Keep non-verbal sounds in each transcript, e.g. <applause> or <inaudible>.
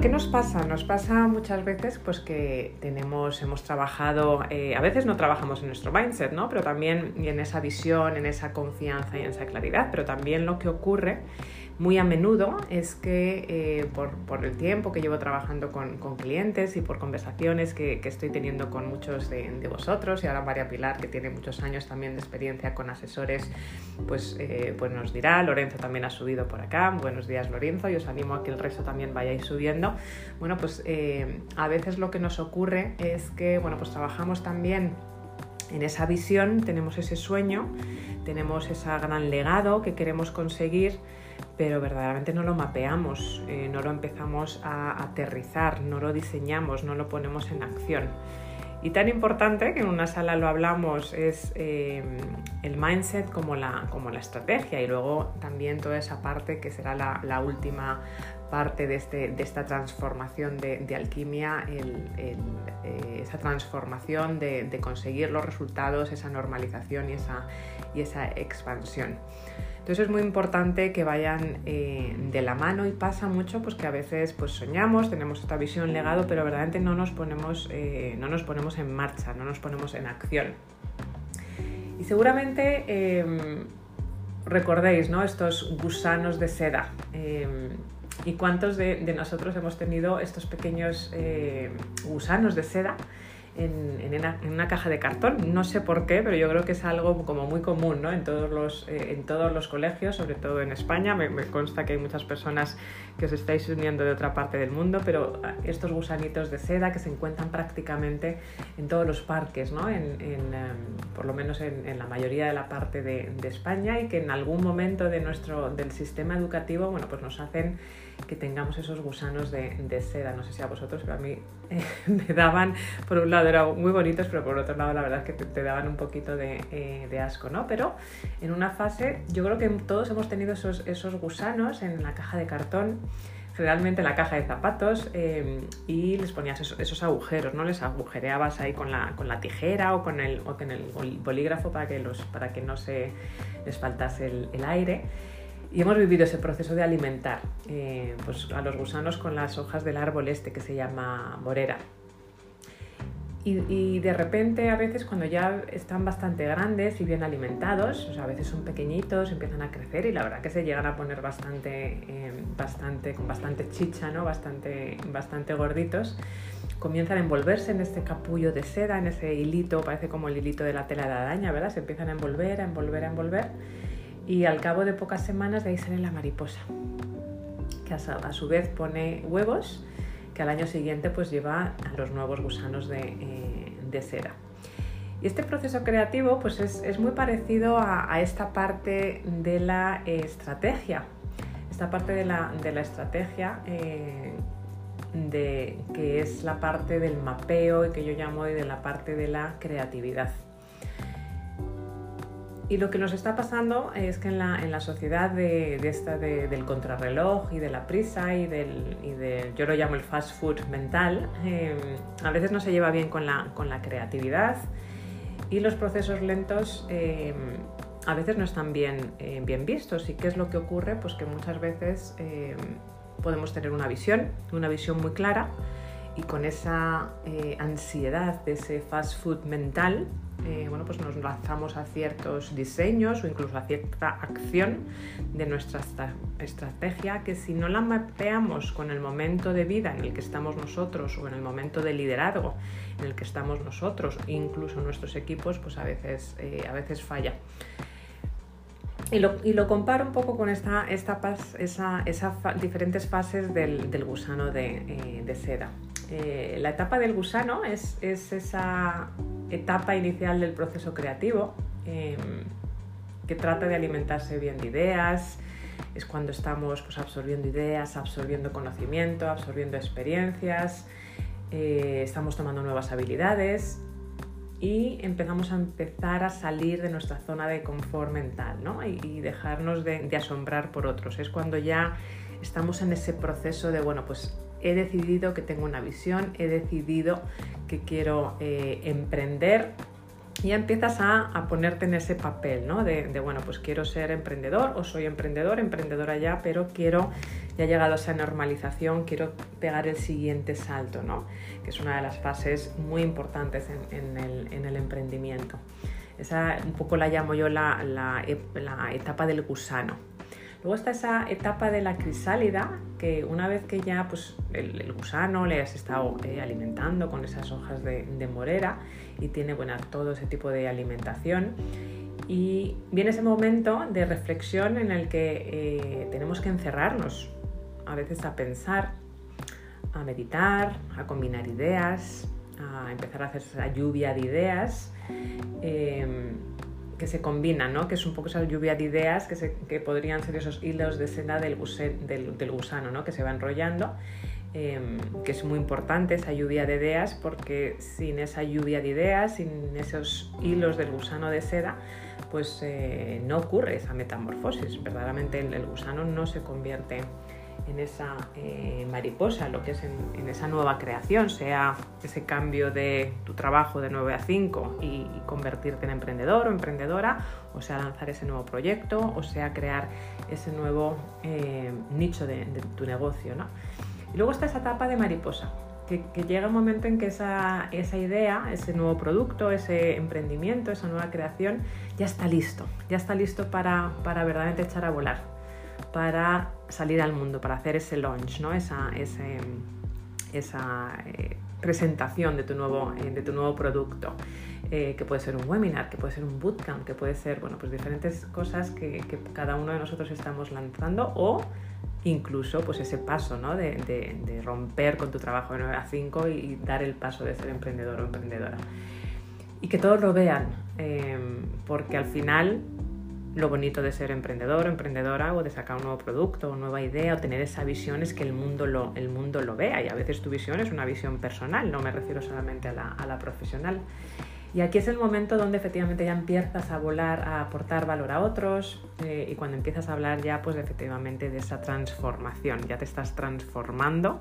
¿Qué nos pasa? Nos pasa muchas veces pues que tenemos, hemos trabajado, eh, a veces no trabajamos en nuestro mindset, ¿no? Pero también en esa visión, en esa confianza y en esa claridad, pero también lo que ocurre muy a menudo es que eh, por, el tiempo que llevo trabajando con, clientes y por conversaciones que, estoy teniendo con muchos de, vosotros y ahora María Pilar que tiene muchos años también de experiencia con asesores pues, eh, pues nos dirá, Lorenzo también ha subido por acá, buenos días Lorenzo y os animo a que el resto también vayáis subiendo. Bueno pues eh, a veces lo que nos ocurre es que bueno pues trabajamos también en esa visión, tenemos ese sueño, tenemos ese gran legado que queremos conseguir pero verdaderamente no lo mapeamos, eh, no lo empezamos a aterrizar, no lo diseñamos, no lo ponemos en acción. Y tan importante que en una sala lo hablamos es eh, el mindset como la, como la estrategia y luego también toda esa parte que será la, última parte de, este, de, esta transformación de, alquimia, eh, esa transformación de, conseguir los resultados, esa normalización y esa, y esa expansión. Entonces es muy importante que vayan eh, de la mano y pasa mucho pues que a veces pues soñamos, tenemos esta visión legado, pero verdaderamente no nos ponemos, eh, no nos ponemos en marcha, no nos ponemos en acción. Y seguramente em, recordéis ¿no? estos gusanos de seda. Em, ¿Y cuántos de, nosotros hemos tenido estos pequeños eh, gusanos de seda? En, una, caja de cartón. No sé por qué, pero yo creo que es algo como muy común ¿no? en, todos los, eh, en todos los colegios, sobre todo en España. Me, consta que hay muchas personas que os estáis uniendo de otra parte del mundo, pero ah, estos gusanitos de seda que se encuentran prácticamente en todos los parques, ¿no? en, em, por lo menos en, la mayoría de la parte de, de, España y que en algún momento de nuestro, del sistema educativo bueno, pues nos hacen que tengamos esos gusanos de, de seda. No sé si a vosotros, pero a mí <laughs> eh, me daban, por un lado eran muy bonitos, pero por otro lado la verdad es que te, daban un poquito de, eh, de, asco, ¿no? Pero en una fase, yo creo que todos hemos tenido esos, esos gusanos en la caja de cartón generalmente en la caja de zapatos eh, y les ponías esos, agujeros, ¿no? Les agujereabas ahí con la, con la tijera o con el, o con el bolígrafo para que, los, para que no se les faltase el, el aire. Y hemos vivido ese proceso de alimentar eh, pues a los gusanos con las hojas del árbol este que se llama morera. Y, de repente a veces cuando ya están bastante grandes y bien alimentados, o sea, a veces son pequeñitos, empiezan a crecer y la verdad que se llegan a poner bastante, eh, bastante con bastante chicha, ¿no? bastante, bastante gorditos, comienzan a envolverse en este capullo de seda, en ese hilito, parece como el hilito de la tela de araña, ¿verdad? Se empiezan a envolver, a envolver, a envolver y al cabo de pocas semanas de ahí sale la mariposa, que a su vez pone huevos que al año siguiente pues lleva a los nuevos gusanos de, eh, cera. Y este proceso creativo pues es, muy parecido a, esta parte de la estrategia, esta parte de la, estrategia eh, de, que es la parte del mapeo y que yo llamo de la parte de la creatividad. Y lo que nos está pasando es que en la, en la sociedad de, esta del contrarreloj y de la prisa y del, y yo lo llamo el fast food mental, eh, a veces no se lleva bien con la, con la creatividad y los procesos lentos eh, a veces no están bien, eh, bien vistos. ¿Y qué es lo que ocurre? Pues que muchas veces podemos tener una visión, una visión muy clara y con esa ansiedad de ese fast food mental, eh, bueno, pues nos lanzamos a ciertos diseños o incluso a cierta acción de nuestra estrategia que si no la mapeamos con el momento de vida en el que estamos nosotros o en el momento de liderazgo en el que estamos nosotros, incluso nuestros equipos, pues a veces, eh, a veces falla. Y lo, comparo un poco con esta, esas diferentes fases del, gusano de, eh, seda. La etapa del gusano es, es esa etapa inicial del proceso creativo, em, que trata de alimentarse bien de ideas, es cuando estamos pues, absorbiendo ideas, absorbiendo conocimiento, absorbiendo experiencias, eh, estamos tomando nuevas habilidades y empezamos a empezar a salir de nuestra zona de confort mental ¿no? y, dejarnos de, de, asombrar por otros. Es cuando ya estamos en ese proceso de, bueno, pues he decidido que tengo una visión, he decidido que quiero eh, emprender y empiezas a, ponerte en ese papel, ¿no? De, bueno, pues quiero ser emprendedor o soy emprendedor, emprendedora ya, pero quiero, ya he llegado a esa normalización, quiero pegar el siguiente salto, ¿no? Que es una de las fases muy importantes en, el, emprendimiento. Esa un poco la llamo yo la, la etapa del gusano. Luego está esa etapa de la crisálida, que una vez que ya pues, el, gusano le has estado eh, alimentando con esas hojas de, morera y tiene bueno, todo ese tipo de alimentación, y viene ese momento de reflexión en el que eh, tenemos que encerrarnos, a veces a pensar, a meditar, a combinar ideas, a empezar a hacer esa lluvia de ideas. Eh, que se combinan, ¿no? que es un poco esa lluvia de ideas que, podrían ser esos hilos de seda del, del, gusano ¿no? que se va enrollando, em, que es muy importante esa lluvia de ideas porque sin esa lluvia de ideas, sin esos hilos del gusano de seda, pues eh, no ocurre esa metamorfosis. Verdaderamente el, el gusano no se convierte en esa eh, mariposa, lo que es en, esa nueva creación, sea ese cambio de tu trabajo de 9 a 5 y, convertirte en emprendedor o emprendedora, o sea lanzar ese nuevo proyecto, o sea crear ese nuevo eh, nicho de, tu negocio. ¿no? Y luego está esa etapa de mariposa, que, llega un momento en que esa, esa, idea, ese nuevo producto, ese emprendimiento, esa nueva creación, ya está listo, ya está listo para, para verdaderamente echar a volar para salir al mundo, para hacer ese launch, ¿no? esa, esa eh, presentación de tu nuevo, eh, de tu nuevo producto. Eh, que puede ser un webinar, que puede ser un bootcamp, que puede ser bueno, pues diferentes cosas que, cada uno de nosotros estamos lanzando o incluso pues ese paso ¿no? de, romper con tu trabajo de 9 a 5 y, dar el paso de ser emprendedor o emprendedora. Y que todos lo vean, porque al final lo bonito de ser emprendedor o emprendedora o de sacar un nuevo producto o nueva idea o tener esa visión es que el mundo lo, el mundo lo vea y a veces tu visión es una visión personal, no me refiero solamente a la, a la profesional. Y aquí es el momento donde efectivamente ya empiezas a volar, a aportar valor a otros eh, y cuando empiezas a hablar ya pues efectivamente de esa transformación, ya te estás transformando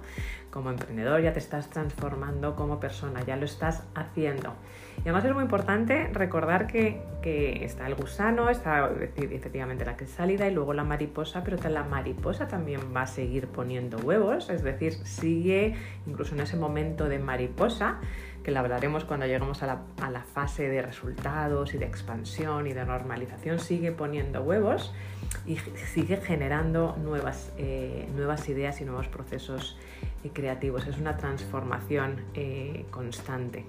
como emprendedor, ya te estás transformando como persona, ya lo estás haciendo. Y además es muy importante recordar que, que está el gusano, está efectivamente la crisálida y luego la mariposa, pero la mariposa también va a seguir poniendo huevos, es decir, sigue incluso en ese momento de mariposa que la hablaremos cuando lleguemos a la, fase de resultados y de expansión y de normalización, sigue poniendo huevos y sigue generando nuevas, eh, nuevas ideas y nuevos procesos eh, creativos. Es una transformación eh, constante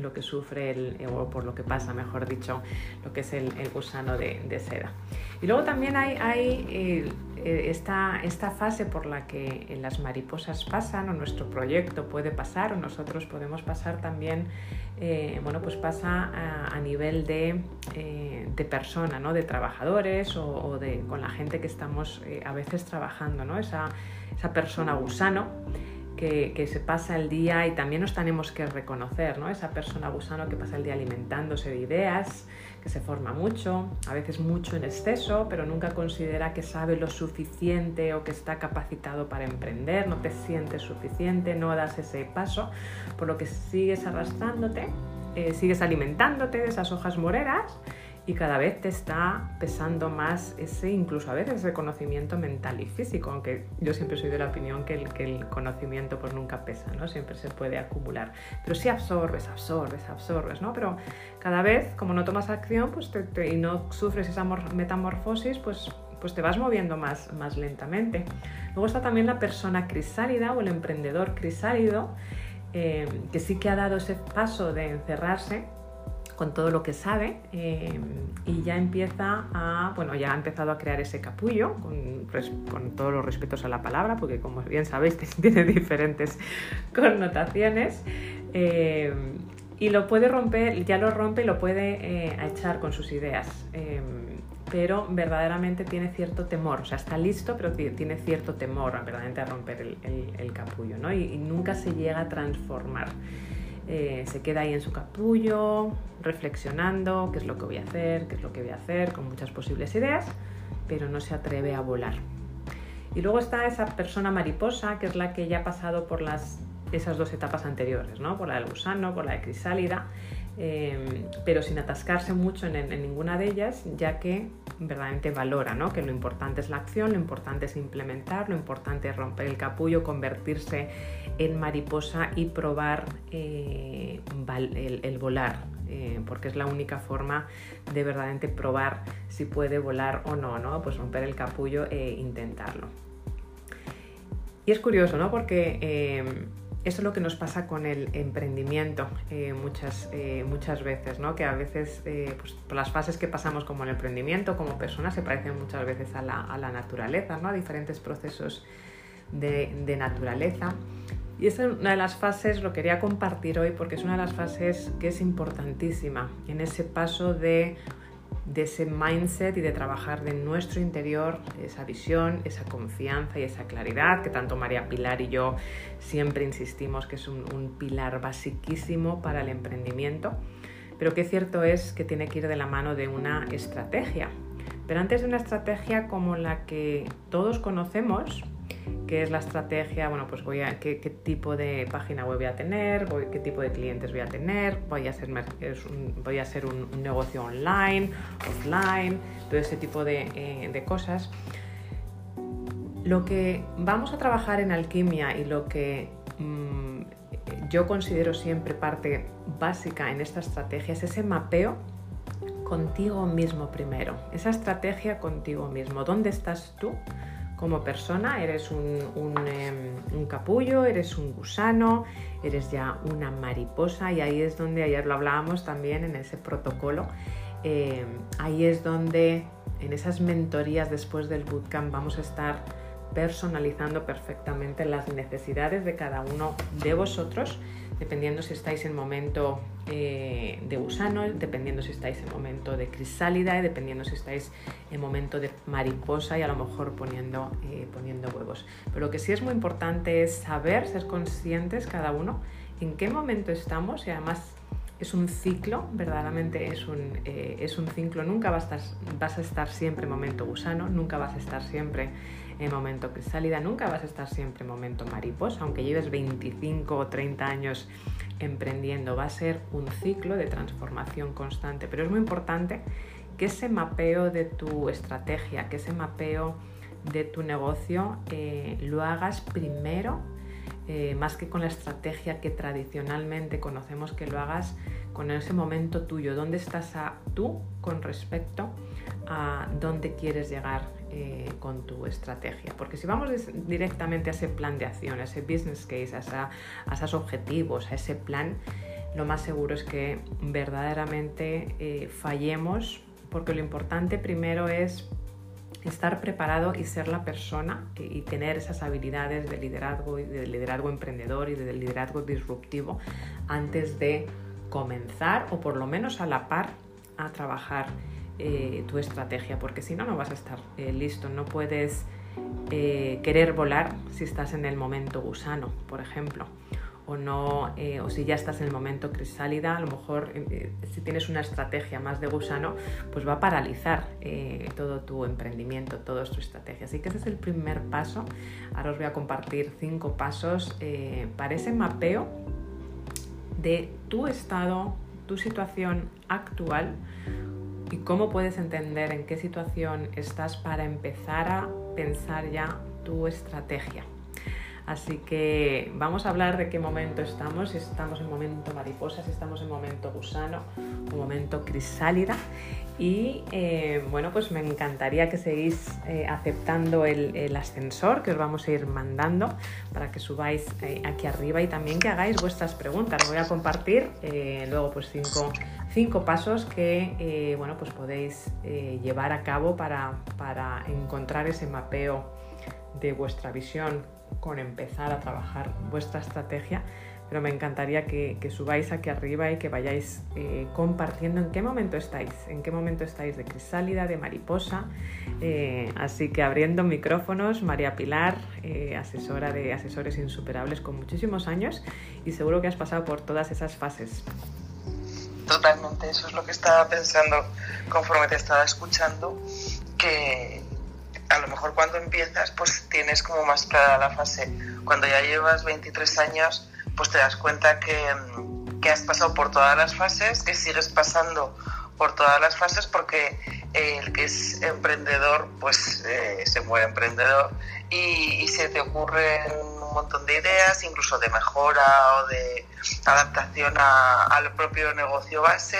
lo que sufre, el, o por lo que pasa, mejor dicho, lo que es el, gusano de, seda. Y luego también hay, hay esta, esta, fase por la que las mariposas pasan o nuestro proyecto puede pasar o nosotros podemos pasar también, bueno, pues pasa a, nivel de, de persona, ¿no? de trabajadores o, de, con la gente que estamos eh, a veces trabajando, ¿no? esa, esa persona gusano que, se pasa el día y también nos tenemos que reconocer, ¿no? esa persona gusano que pasa el día alimentándose de ideas, que se forma mucho, a veces mucho en exceso, pero nunca considera que sabe lo suficiente o que está capacitado para emprender, no te sientes suficiente, no das ese paso, por lo que sigues arrastrándote, eh, sigues alimentándote de esas hojas moreras y cada vez te está pesando más ese, incluso a veces, ese conocimiento mental y físico, aunque yo siempre soy de la opinión que el, que el conocimiento pues nunca pesa, ¿no? Siempre se puede acumular. Pero si absorbes, absorbes, absorbes, ¿no? Pero cada vez, como no tomas acción pues y no sufres esa metamorfosis, pues, pues te vas moviendo más, más lentamente. Luego está también la persona crisálida o el emprendedor crisálido, eh, que sí que ha dado ese paso de encerrarse con todo lo que sabe eh, y ya empieza a, bueno, ya ha empezado a crear ese capullo con, todos los respetos a la palabra, porque como bien sabéis <laughs> tiene diferentes connotaciones. Eh, y lo puede romper, ya lo rompe y lo puede eh, echar con sus ideas. pero verdaderamente tiene cierto temor, o sea, está listo, pero tiene cierto temor verdaderamente a romper el, capullo, ¿no? y nunca se llega a transformar. Eh, se queda ahí en su capullo, reflexionando qué es lo que voy a hacer, qué es lo que voy a hacer, con muchas posibles ideas, pero no se atreve a volar. Y luego está esa persona mariposa, que es la que ya ha pasado por las, esas dos etapas anteriores, ¿no? por la del gusano, por la de crisálida, Em, pero sin atascarse mucho en, ninguna de ellas, ya que verdaderamente valora ¿no? que lo importante es la acción, lo importante es implementar, lo importante es romper el capullo, convertirse en mariposa y probar eh, el, volar, eh, porque es la única forma de verdaderamente probar si puede volar o no, ¿no? pues romper el capullo e intentarlo. Y es curioso, ¿no? porque em, eso es lo que nos pasa con el emprendimiento eh, muchas, eh, muchas veces, ¿no? que a veces eh, pues, las fases que pasamos como el emprendimiento, como personas, se parecen muchas veces a la, a la naturaleza, ¿no? a diferentes procesos de, de, naturaleza. Y esa es una de las fases, lo quería compartir hoy porque es una de las fases que es importantísima en ese paso de de ese mindset y de trabajar de nuestro interior esa visión, esa confianza y esa claridad que tanto María Pilar y yo siempre insistimos que es un, pilar basiquísimo para el emprendimiento, pero que cierto es que tiene que ir de la mano de una estrategia. Pero antes de una estrategia como la que todos conocemos, qué es la estrategia, bueno, pues voy a qué, tipo de página voy a tener, qué tipo de clientes voy a tener, voy a un, voy a hacer un, negocio online, offline, todo ese tipo de, eh, cosas. Lo que vamos a trabajar en alquimia y lo que mm, yo considero siempre parte básica en esta estrategia es ese mapeo contigo mismo primero, esa estrategia contigo mismo. ¿Dónde estás tú? Como persona, eres em, un, capullo, eres un gusano, eres ya una mariposa y ahí es donde ayer lo hablábamos también en ese protocolo, em, ahí es donde en esas mentorías después del bootcamp vamos a estar personalizando perfectamente las necesidades de cada uno de vosotros dependiendo si estáis en momento eh, de gusano, dependiendo si estáis en momento de crisálida, dependiendo si estáis en momento de mariposa y a lo mejor poniendo, eh, poniendo huevos. Pero lo que sí es muy importante es saber, ser conscientes cada uno en qué momento estamos y además es un ciclo, verdaderamente es un, eh, es un ciclo, nunca vas a, estar, vas a estar siempre en momento gusano, nunca vas a estar siempre en momento crisálida, nunca vas a estar siempre en momento mariposa, aunque lleves 25 o 30 años emprendiendo, va a ser un ciclo de transformación constante, pero es muy importante que ese mapeo de tu estrategia, que ese mapeo de tu negocio eh, lo hagas primero, eh, más que con la estrategia que tradicionalmente conocemos, que lo hagas con ese momento tuyo, dónde estás tú con respecto a dónde quieres llegar eh, con tu estrategia. Porque si vamos directamente a ese plan de acción, a ese business case, a, esos objetivos, a ese plan, lo más seguro es que verdaderamente eh, fallemos, porque lo importante primero es estar preparado y ser la persona y, tener esas habilidades de liderazgo y de liderazgo emprendedor y de liderazgo disruptivo antes de comenzar o por lo menos a la par a trabajar eh, tu estrategia, porque si no, no vas a estar eh, listo. No puedes eh, querer volar si estás en el momento gusano, por ejemplo. O, no, o si ya estás en el momento crisálida, a lo mejor si tienes una estrategia más de gusano, pues va a paralizar todo tu emprendimiento, toda tu estrategia. Así que ese es el primer paso. Ahora os voy a compartir cinco pasos para ese mapeo de tu estado, tu situación actual y cómo puedes entender en qué situación estás para empezar a pensar ya tu estrategia. Así que vamos a hablar de qué momento estamos, si estamos en momento mariposa, si estamos en momento gusano o momento crisálida. Y eh, bueno, pues me encantaría que seguís eh, aceptando el, ascensor que os vamos a ir mandando para que subáis eh, aquí arriba y también que hagáis vuestras preguntas. Voy a compartir luego pues cinco, cinco pasos que bueno, pues podéis llevar a cabo para, para encontrar ese mapeo de vuestra visión con empezar a trabajar vuestra estrategia, pero me encantaría que, subáis aquí arriba y que vayáis eh, compartiendo en qué momento estáis, en qué momento estáis de crisálida, de mariposa. Eh, así que abriendo micrófonos, María Pilar, eh, asesora de asesores insuperables con muchísimos años y seguro que has pasado por todas esas fases. Totalmente, eso es lo que estaba pensando conforme te estaba escuchando, que, a lo mejor cuando empiezas pues tienes como más clara la fase. Cuando ya llevas 23 años pues te das cuenta que, que has pasado por todas las fases, que sigues pasando por todas las fases porque el que es emprendedor pues eh, se muere emprendedor y, se te ocurren un montón de ideas, incluso de mejora o de adaptación al propio negocio base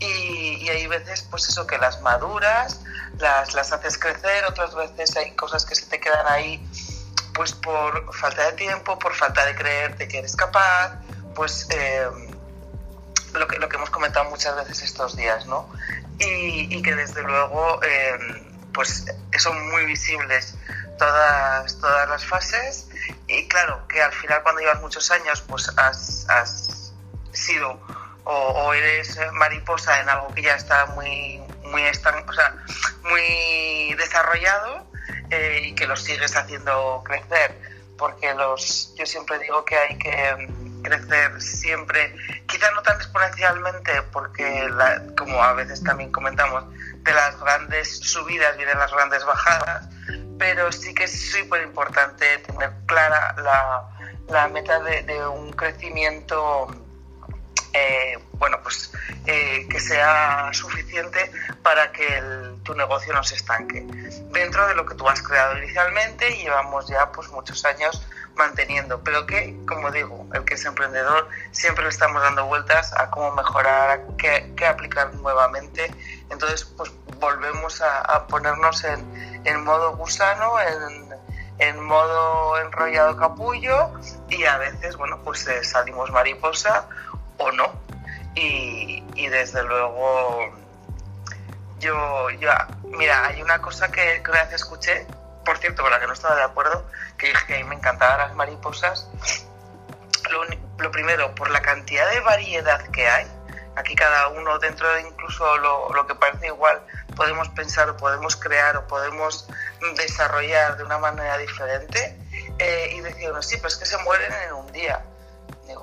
y, hay veces pues eso que las maduras, las, las haces crecer, otras veces hay cosas que se te quedan ahí pues por falta de tiempo, por falta de creerte que eres capaz, pues eh, lo, que, lo que hemos comentado muchas veces estos días, ¿no? Y, que desde luego eh, pues son muy visibles todas, todas las fases y claro que al final cuando llevas muchos años pues has, has sido o, eres mariposa en algo que ya está muy muy desarrollado eh, y que lo sigues haciendo crecer. Porque los yo siempre digo que hay que crecer siempre, quizá no tan exponencialmente, porque como a veces también comentamos, de las grandes subidas vienen las grandes bajadas, pero sí que es súper importante tener clara la, meta de, un crecimiento eh, bueno, pues eh, que sea suficiente para que tu negocio no se estanque. Dentro de lo que tú has creado inicialmente, llevamos ya pues muchos años manteniendo, pero que, como digo, el que es emprendedor siempre le estamos dando vueltas a cómo mejorar, qué, qué aplicar nuevamente. Entonces, pues volvemos a, ponernos en, en, modo gusano, en, en, modo enrollado capullo y a veces, bueno, pues eh, salimos mariposa o no. Y, y desde luego, yo, yo, mira, hay una cosa que, que una vez escuché por cierto, con la que no estaba de acuerdo, que dije que a mí me encantaban las mariposas. Lo, primero, por la cantidad de variedad que hay, aquí cada uno dentro de incluso lo, que parece igual, podemos pensar o podemos crear o podemos desarrollar de una manera diferente. Eh, y decían, sí, pues que se mueren en un día.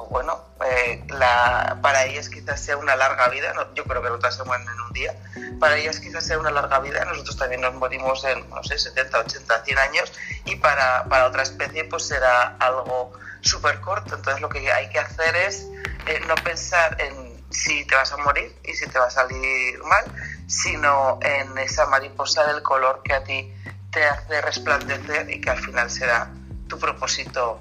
Bueno, eh, la, para ellas quizás sea una larga vida, yo creo que no todas se mueren en un día, para ellas quizás sea una larga vida, nosotros también nos morimos en, no sé, 70, 80, 100 años y para, para otra especie pues será algo súper corto, entonces lo que hay que hacer es eh, no pensar en si te vas a morir y si te va a salir mal, sino en esa mariposa del color que a ti te hace resplandecer y que al final será tu propósito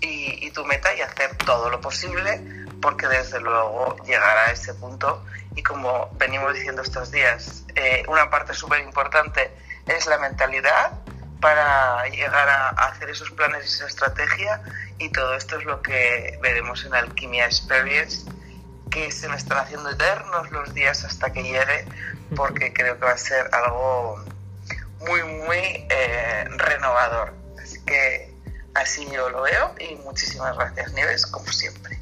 y, tu meta y hacer todo lo posible porque desde luego llegar a ese punto. Y como venimos diciendo estos días, eh, una parte súper importante es la mentalidad para llegar a, hacer esos planes y esa estrategia. Y todo esto es lo que veremos en Alquimia Experience que se me están haciendo eternos los días hasta que llegue porque creo que va a ser algo muy muy eh, renovador. Así que Así yo lo veo y muchísimas gracias Nieves, como siempre.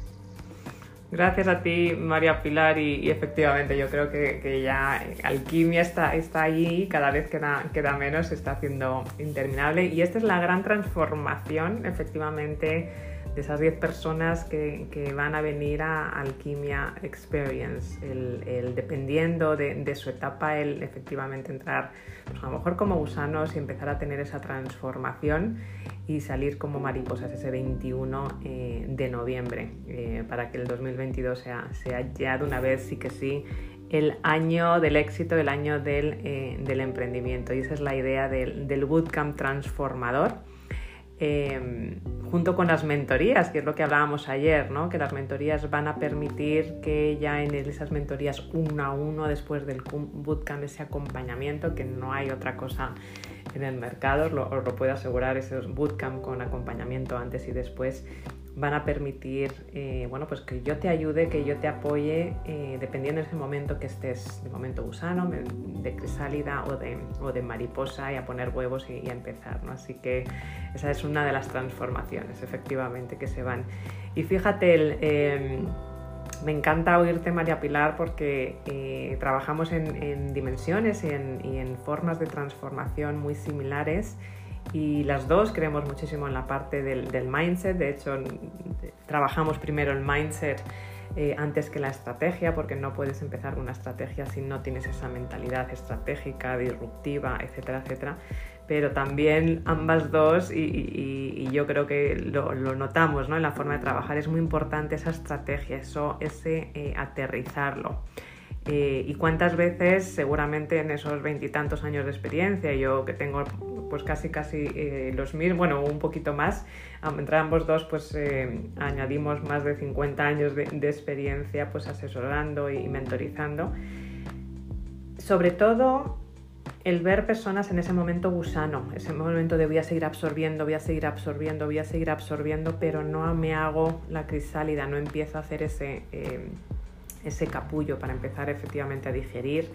Gracias a ti, María Pilar, y, efectivamente yo creo que, ya Alquimia está, está ahí cada vez queda, queda menos, se está haciendo interminable. Y esta es la gran transformación, efectivamente, de esas 10 personas que, que, van a venir a Alquimia Experience, el, dependiendo de, su etapa, el efectivamente entrar pues a lo mejor como gusanos y empezar a tener esa transformación y salir como mariposas ese 21 eh, de noviembre, eh, para que el 2022 sea, sea ya de una vez sí que sí el año del éxito, el año del, eh, emprendimiento. Y esa es la idea del, del bootcamp transformador Em, junto con las mentorías, que es lo que hablábamos ayer, ¿no? que las mentorías van a permitir que ya en esas mentorías uno a uno después del bootcamp, ese acompañamiento, que no hay otra cosa en el mercado, os lo, lo puedo asegurar, esos bootcamp con acompañamiento antes y después, van a permitir eh, bueno, pues que yo te ayude, que yo te apoye, eh, dependiendo de ese momento que estés, de momento gusano, de crisálida o de, o de mariposa, y a poner huevos y, a empezar. ¿no? Así que esa es una de las transformaciones, efectivamente, que se van. Y fíjate, el, em, me encanta oírte, María Pilar, porque eh, trabajamos en, en dimensiones en, y en formas de transformación muy similares y las dos creemos muchísimo en la parte del, mindset. De hecho, trabajamos primero el mindset eh, antes que la estrategia, porque no puedes empezar una estrategia si no tienes esa mentalidad estratégica, disruptiva, etcétera, etcétera. pero también ambas dos, y, yo creo que lo, notamos ¿no? en la forma de trabajar, es muy importante esa estrategia, eso, ese eh, aterrizarlo. Eh, y cuántas veces, seguramente en esos veintitantos años de experiencia, yo que tengo pues casi casi eh, los mil, bueno, un poquito más, entre ambos dos pues añadimos más de 50 años de, de, experiencia pues asesorando y mentorizando. Sobre todo el ver personas en ese momento gusano, ese momento de voy a seguir absorbiendo, voy a seguir absorbiendo, voy a seguir absorbiendo, pero no me hago la crisálida, no empiezo a hacer ese, eh, ese capullo para empezar efectivamente a digerir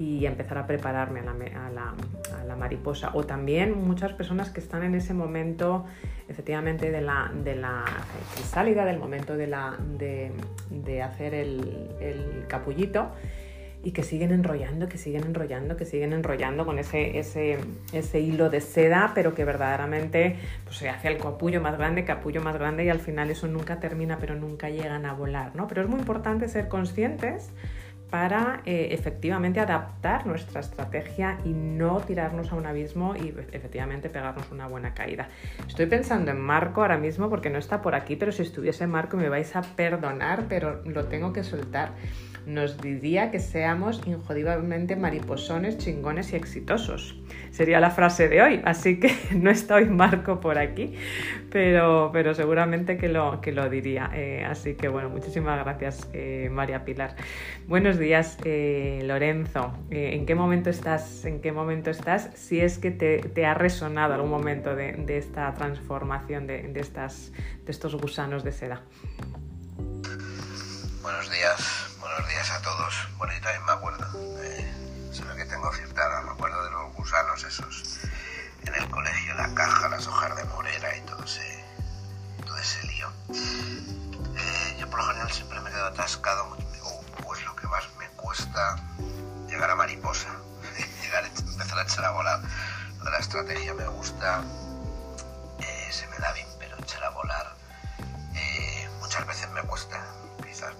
y empezar a prepararme a la, mariposa. O también muchas personas que están en ese momento efectivamente de la, de del momento de, hacer el, capullito y que siguen enrollando, que siguen enrollando, que siguen enrollando con ese hilo de seda, pero que verdaderamente pues, se hace el capullo más grande, capullo más grande y al final eso nunca termina, pero nunca llegan a volar, ¿no? Pero es muy importante ser conscientes para eh, efectivamente adaptar nuestra estrategia y no tirarnos a un abismo y efectivamente pegarnos una buena caída. Estoy pensando en Marco ahora mismo porque no está por aquí, pero si estuviese Marco me vais a perdonar, pero lo tengo que soltar nos diría que seamos injodiblemente mariposones, chingones y exitosos. Sería la frase de hoy, así que <laughs> no está hoy Marco por aquí, pero, pero seguramente que lo, que lo diría. Eh, así que bueno, muchísimas gracias eh, María Pilar. Buenos días eh, Lorenzo. ¿En qué momento estás? ¿En qué momento estás? Si es que te, ha resonado algún momento de, esta transformación de, estas, de estos gusanos de seda. Buenos días buenos días a todos. Bueno, yo también me acuerdo, eh, que tengo cierta me acuerdo de los gusanos esos en el colegio, la caja, las hojas de morera y todo ese, todo ese lío. Eh, yo por lo general siempre me quedo atascado, digo, pues lo que más me cuesta llegar a mariposa, <laughs> llegar, empezar a echar a volar. La estrategia me gusta, eh, se me da bien, pero echar a volar eh, muchas veces me cuesta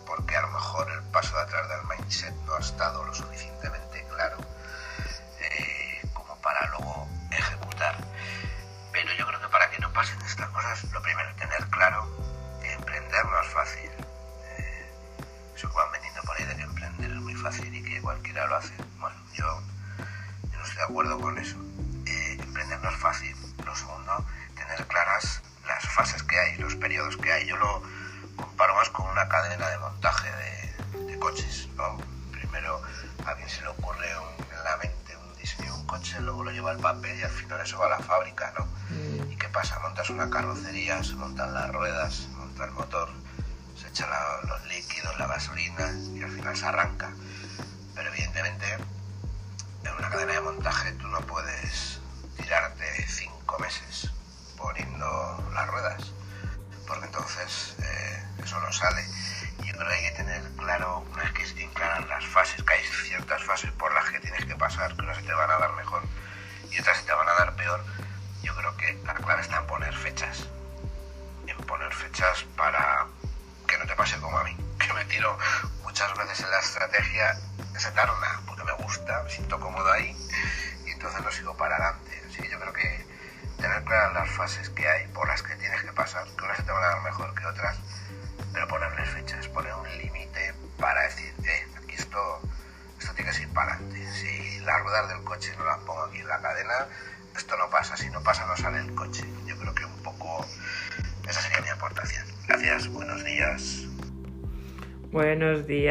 porque a lo mejor el paso de atrás del mindset no ha estado lo suficientemente claro eh, como para luego ejecutar. Pero yo creo que para que no pasen estas cosas, lo primero, tener claro que emprender no es fácil. Eh, eso que van vendiendo por ahí de que emprender es muy fácil y que cualquiera lo hace. Bueno, yo, no estoy de acuerdo con eso. Eh, emprender no es fácil. Lo segundo, tener claras las fases que hay, los periodos que hay. Yo lo más con una cadena de montaje de, coches. Primero a quien se le ocurre en la mente un diseño de un coche, luego lo lleva al papel y al final eso va a la fábrica. ¿no? Mm. ¿Y qué pasa? Montas una carrocería, se montan las ruedas, se monta el motor, se echan los líquidos, la gasolina y al final se arranca. Pero evidentemente en una cadena de montaje tú no puedes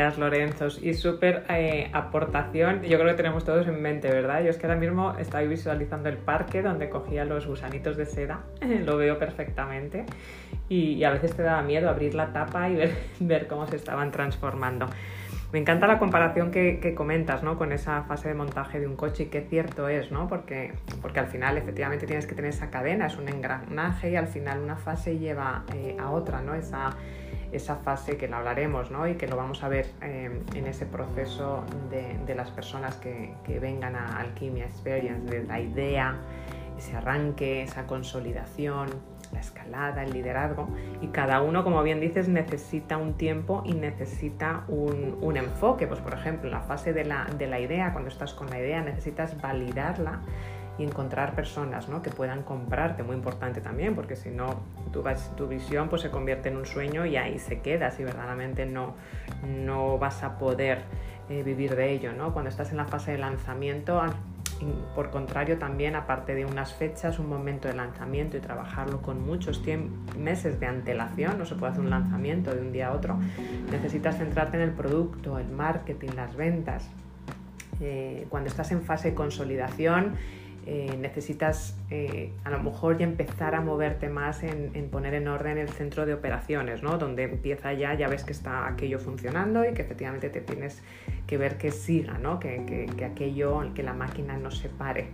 Buenos días, Lorenzo. Y súper eh, aportación, yo creo que tenemos todos en mente, ¿verdad? Yo es que ahora mismo estoy visualizando el parque donde cogía los gusanitos de seda, <laughs> lo veo perfectamente, y, a veces te daba miedo abrir la tapa y ver, <laughs> ver, cómo se estaban transformando. Me encanta la comparación que, comentas ¿no? con esa fase de montaje de un coche y qué cierto es, ¿no? porque, porque al final efectivamente tienes que tener esa cadena, es un engranaje y al final una fase lleva eh, a otra, ¿no? esa, esa fase que lo hablaremos ¿no? y que lo vamos a ver eh, en ese proceso de, las personas que, vengan a Alquimia Experience, de la idea, ese arranque, esa consolidación, la escalada, el liderazgo. Y cada uno, como bien dices, necesita un tiempo y necesita un, enfoque. Pues por ejemplo, en la fase de la, de la idea, cuando estás con la idea, necesitas validarla y encontrar personas ¿no? que puedan comprarte, muy importante también, porque si no, tu, visión pues, se convierte en un sueño y ahí se queda si verdaderamente no, no vas a poder eh, vivir de ello. ¿no? Cuando estás en la fase de lanzamiento, por contrario, también, aparte de unas fechas, un momento de lanzamiento y trabajarlo con muchos meses de antelación, no se puede hacer un lanzamiento de un día a otro, necesitas centrarte en el producto, el marketing, las ventas. Eh, cuando estás en fase de consolidación, eh, necesitas eh, a lo mejor ya empezar a moverte más en, poner en orden el centro de operaciones, ¿no? donde empieza ya, ya ves que está aquello funcionando y que efectivamente te tienes que ver que siga, ¿no? que, que, aquello, que la máquina no se pare.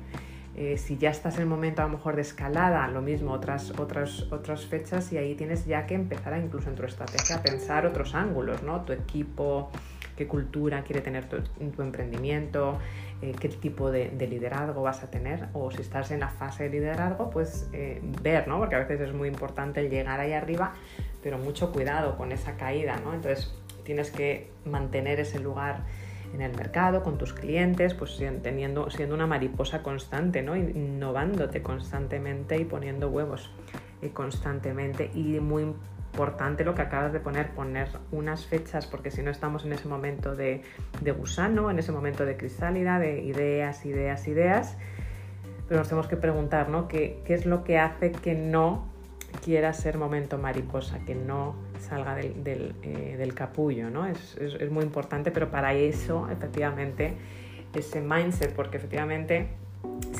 Eh, si ya estás en el momento a lo mejor de escalada, lo mismo, otras, otras, otras fechas y ahí tienes ya que empezar a incluso en tu estrategia a pensar otros ángulos, ¿no? Tu equipo, qué cultura quiere tener tu, tu emprendimiento, eh, qué tipo de, liderazgo vas a tener o si estás en la fase de liderazgo, pues eh, ver, ¿no? Porque a veces es muy importante el llegar ahí arriba, pero mucho cuidado con esa caída, ¿no? Entonces tienes que mantener ese lugar en el mercado, con tus clientes, pues teniendo, siendo una mariposa constante, ¿no? Innovándote constantemente y poniendo huevos eh, constantemente y muy importante lo que acabas de poner, poner unas fechas, porque si no estamos en ese momento de, gusano, en ese momento de crisálida, de ideas, ideas, ideas, pero nos tenemos que preguntar, ¿no? ¿Qué, es lo que hace que no quiera ser momento mariposa, que no salga del, eh, capullo, ¿no? Es, es muy importante, pero para eso, efectivamente, ese mindset, porque efectivamente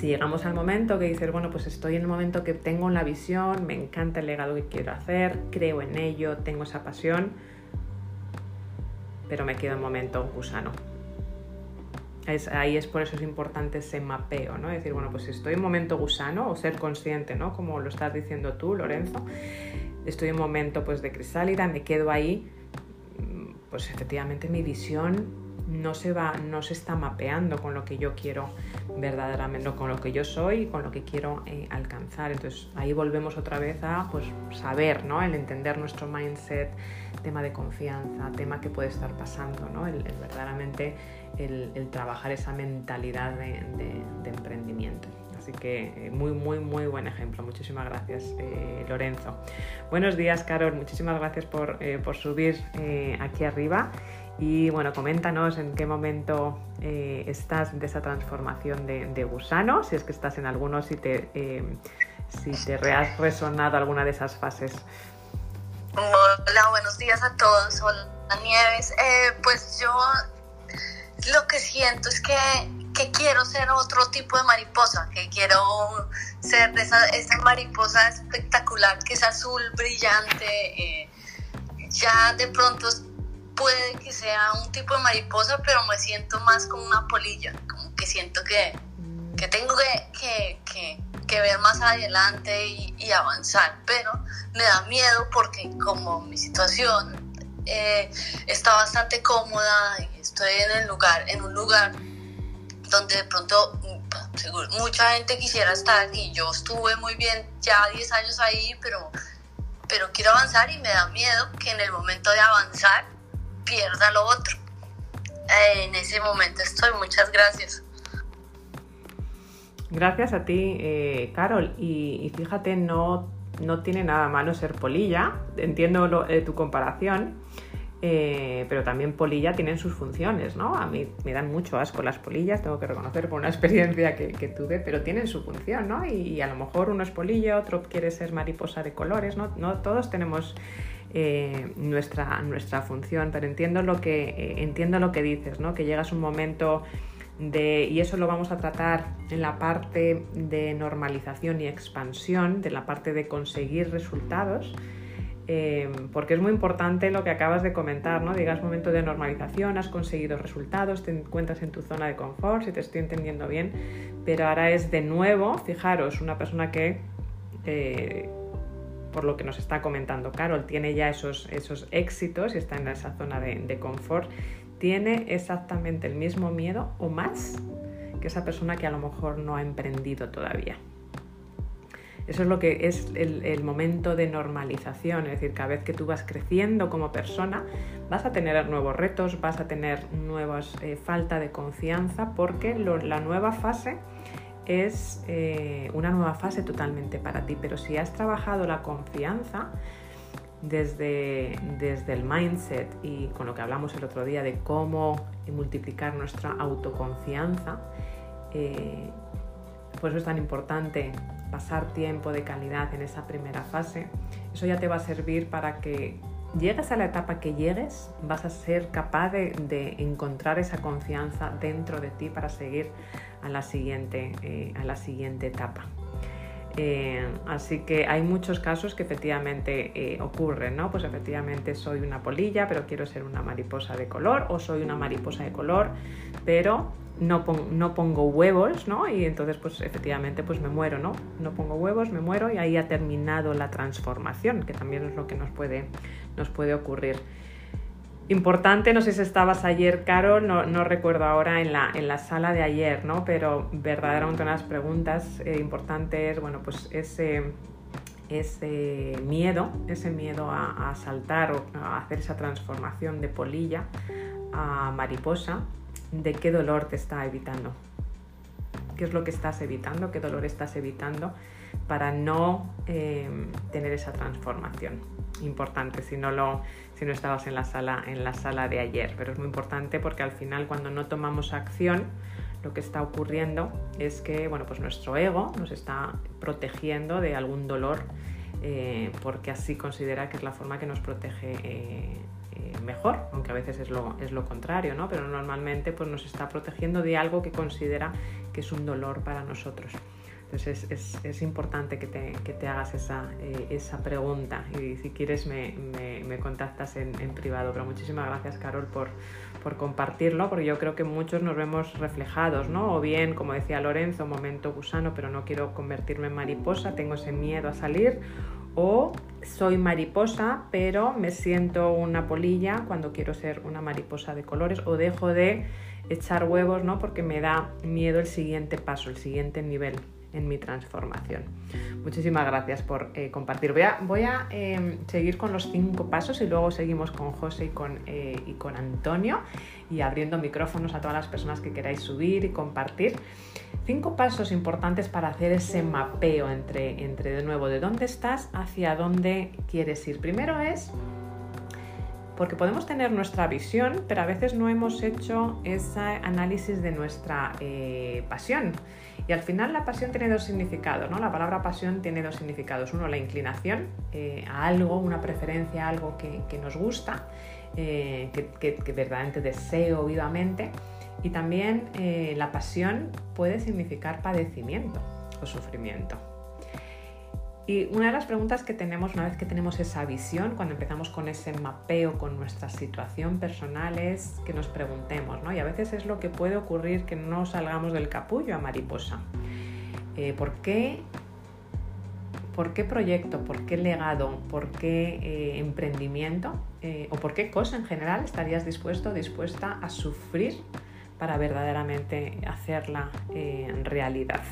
si llegamos al momento que dices, bueno, pues estoy en el momento que tengo la visión, me encanta el legado que quiero hacer, creo en ello, tengo esa pasión, pero me quedo en momento gusano. ahí es por eso es importante ese mapeo, ¿no? decir, bueno, pues estoy en momento gusano o ser consciente, ¿no? Como lo estás diciendo tú, Lorenzo, estoy en momento pues de crisálida, me quedo ahí, pues efectivamente mi visión no se va, no se está mapeando con lo que yo quiero verdaderamente, con lo que yo soy y con lo que quiero eh, alcanzar. Entonces ahí volvemos otra vez a pues, saber, ¿no? El entender nuestro mindset, tema de confianza, tema que puede estar pasando, ¿no? El, verdaderamente el, trabajar esa mentalidad de, emprendimiento. Así que eh, muy, muy, muy buen ejemplo. Muchísimas gracias, eh, Lorenzo. Buenos días, Carol. Muchísimas gracias por, por subir aquí arriba. Y bueno, coméntanos en qué momento eh, estás de esa transformación de, gusano, si es que estás en alguno, si te, eh, si te has resonado alguna de esas fases. Hola, buenos días a todos. Hola, Nieves. Eh, pues yo lo que siento es que, que, quiero ser otro tipo de mariposa, que quiero ser esa, esa mariposa espectacular que es azul, brillante. ya de pronto puede que sea un tipo de mariposa, pero me siento más como una polilla, como que siento que, que tengo que, que, que, ver más adelante y, avanzar, pero me da miedo porque como mi situación eh, está bastante cómoda y estoy en, el lugar, en un lugar donde de pronto seguro, mucha gente quisiera estar y yo estuve muy bien ya 10 años ahí, pero, pero quiero avanzar y me da miedo que en el momento de avanzar pierda lo otro. Eh, en ese momento estoy. Muchas gracias. Gracias a ti, eh, Carol. Y, fíjate, no, no tiene nada malo ser polilla. Entiendo eh, tu comparación. Pero también polilla tienen sus funciones, ¿no? A mí me dan mucho asco las polillas, tengo que reconocer por una <laughs> experiencia que, tuve, pero tienen su función, ¿no? Y, a lo mejor uno es polilla, otro quiere ser mariposa de colores, ¿no? no todos tenemos eh, nuestra, nuestra función, pero entiendo lo que, eh, entiendo lo que dices, ¿no? que llegas un momento de, y eso lo vamos a tratar en la parte de normalización y expansión, de la parte de conseguir resultados, eh, porque es muy importante lo que acabas de comentar, ¿no? Digas momento de normalización, has conseguido resultados, te encuentras en tu zona de confort, si te estoy entendiendo bien, pero ahora es de nuevo, fijaros, una persona que por lo que nos está comentando Carol, tiene ya esos, esos éxitos y está en esa zona de, confort, tiene exactamente el mismo miedo o más que esa persona que a lo mejor no ha emprendido todavía. Eso es lo que es el, momento de normalización, es decir, cada vez que tú vas creciendo como persona, vas a tener nuevos retos, vas a tener nuevas eh, falta de confianza, porque la nueva fase es eh, una nueva fase totalmente para ti, pero si has trabajado la confianza desde, desde el mindset y con lo que hablamos el otro día de cómo multiplicar nuestra autoconfianza, eh, por eso es tan importante pasar tiempo de calidad en esa primera fase. Eso ya te va a servir para que llegues a la etapa que llegues, vas a ser capaz de, encontrar esa confianza dentro de ti para seguir a la siguiente, eh, a la siguiente etapa. Eh, así que hay muchos casos que efectivamente eh, ocurren, ¿no? Pues efectivamente soy una polilla, pero quiero ser una mariposa de color, o soy una mariposa de color, pero no, pongo huevos, ¿no? Y entonces, pues efectivamente, pues me muero, ¿no? No pongo huevos, me muero y ahí ha terminado la transformación, que también es lo que nos puede, nos puede ocurrir. Importante, no sé si estabas ayer, Carol, no, recuerdo ahora en la, en la, sala de ayer, ¿no? Pero verdaderamente unas preguntas eh, importantes, bueno, pues ese, ese miedo, ese miedo a, a saltar o a hacer esa transformación de polilla a mariposa, de qué dolor te está evitando. ¿Qué es lo que estás evitando? ¿Qué dolor estás evitando para no eh, tener esa transformación? Importante si no, lo, si no estabas en la, sala, en la sala de ayer, pero es muy importante porque al final cuando no tomamos acción, lo que está ocurriendo es que bueno, pues nuestro ego nos está protegiendo de algún dolor eh, porque así considera que es la forma que nos protege eh, mejor, aunque a veces es lo, es lo contrario, ¿no? pero normalmente pues, nos está protegiendo de algo que considera que es un dolor para nosotros. Entonces es, es, importante que te, que te hagas esa, eh, esa, pregunta y si quieres me, me, me contactas en, en, privado. Pero muchísimas gracias Carol por, por, compartirlo porque yo creo que muchos nos vemos reflejados, ¿no? O bien, como decía Lorenzo, momento gusano, pero no quiero convertirme en mariposa, tengo ese miedo a salir o soy mariposa, pero me siento una polilla cuando quiero ser una mariposa de colores o dejo de echar huevos, ¿no? Porque me da miedo el siguiente paso, el siguiente nivel en mi transformación. Muchísimas gracias por eh, compartir. Voy a, em, seguir con los cinco pasos y luego seguimos con José y con, eh, y con Antonio y abriendo micrófonos a todas las personas que queráis subir y compartir. Cinco pasos importantes para hacer ese mapeo entre, entre de nuevo de dónde estás hacia dónde quieres ir. Primero es porque podemos tener nuestra visión, pero a veces no hemos hecho ese análisis de nuestra eh, pasión. Y al final la pasión tiene dos significados, ¿no? La palabra pasión tiene dos significados. Uno, la inclinación eh, a algo, una preferencia a algo que, nos gusta, eh, que, que, verdaderamente deseo vivamente. Y también la pasión puede significar padecimiento o sufrimiento. Y una de las preguntas que tenemos una vez que tenemos esa visión, cuando empezamos con ese mapeo con nuestra situación personal, es que nos preguntemos, ¿no? Y a veces es lo que puede ocurrir que no salgamos del capullo a mariposa. Eh, ¿Por qué ¿Por qué proyecto? ¿Por qué legado? ¿Por qué eh, emprendimiento? ¿O por qué cosa en general estarías dispuesto dispuesta a sufrir para verdaderamente hacerla realidad.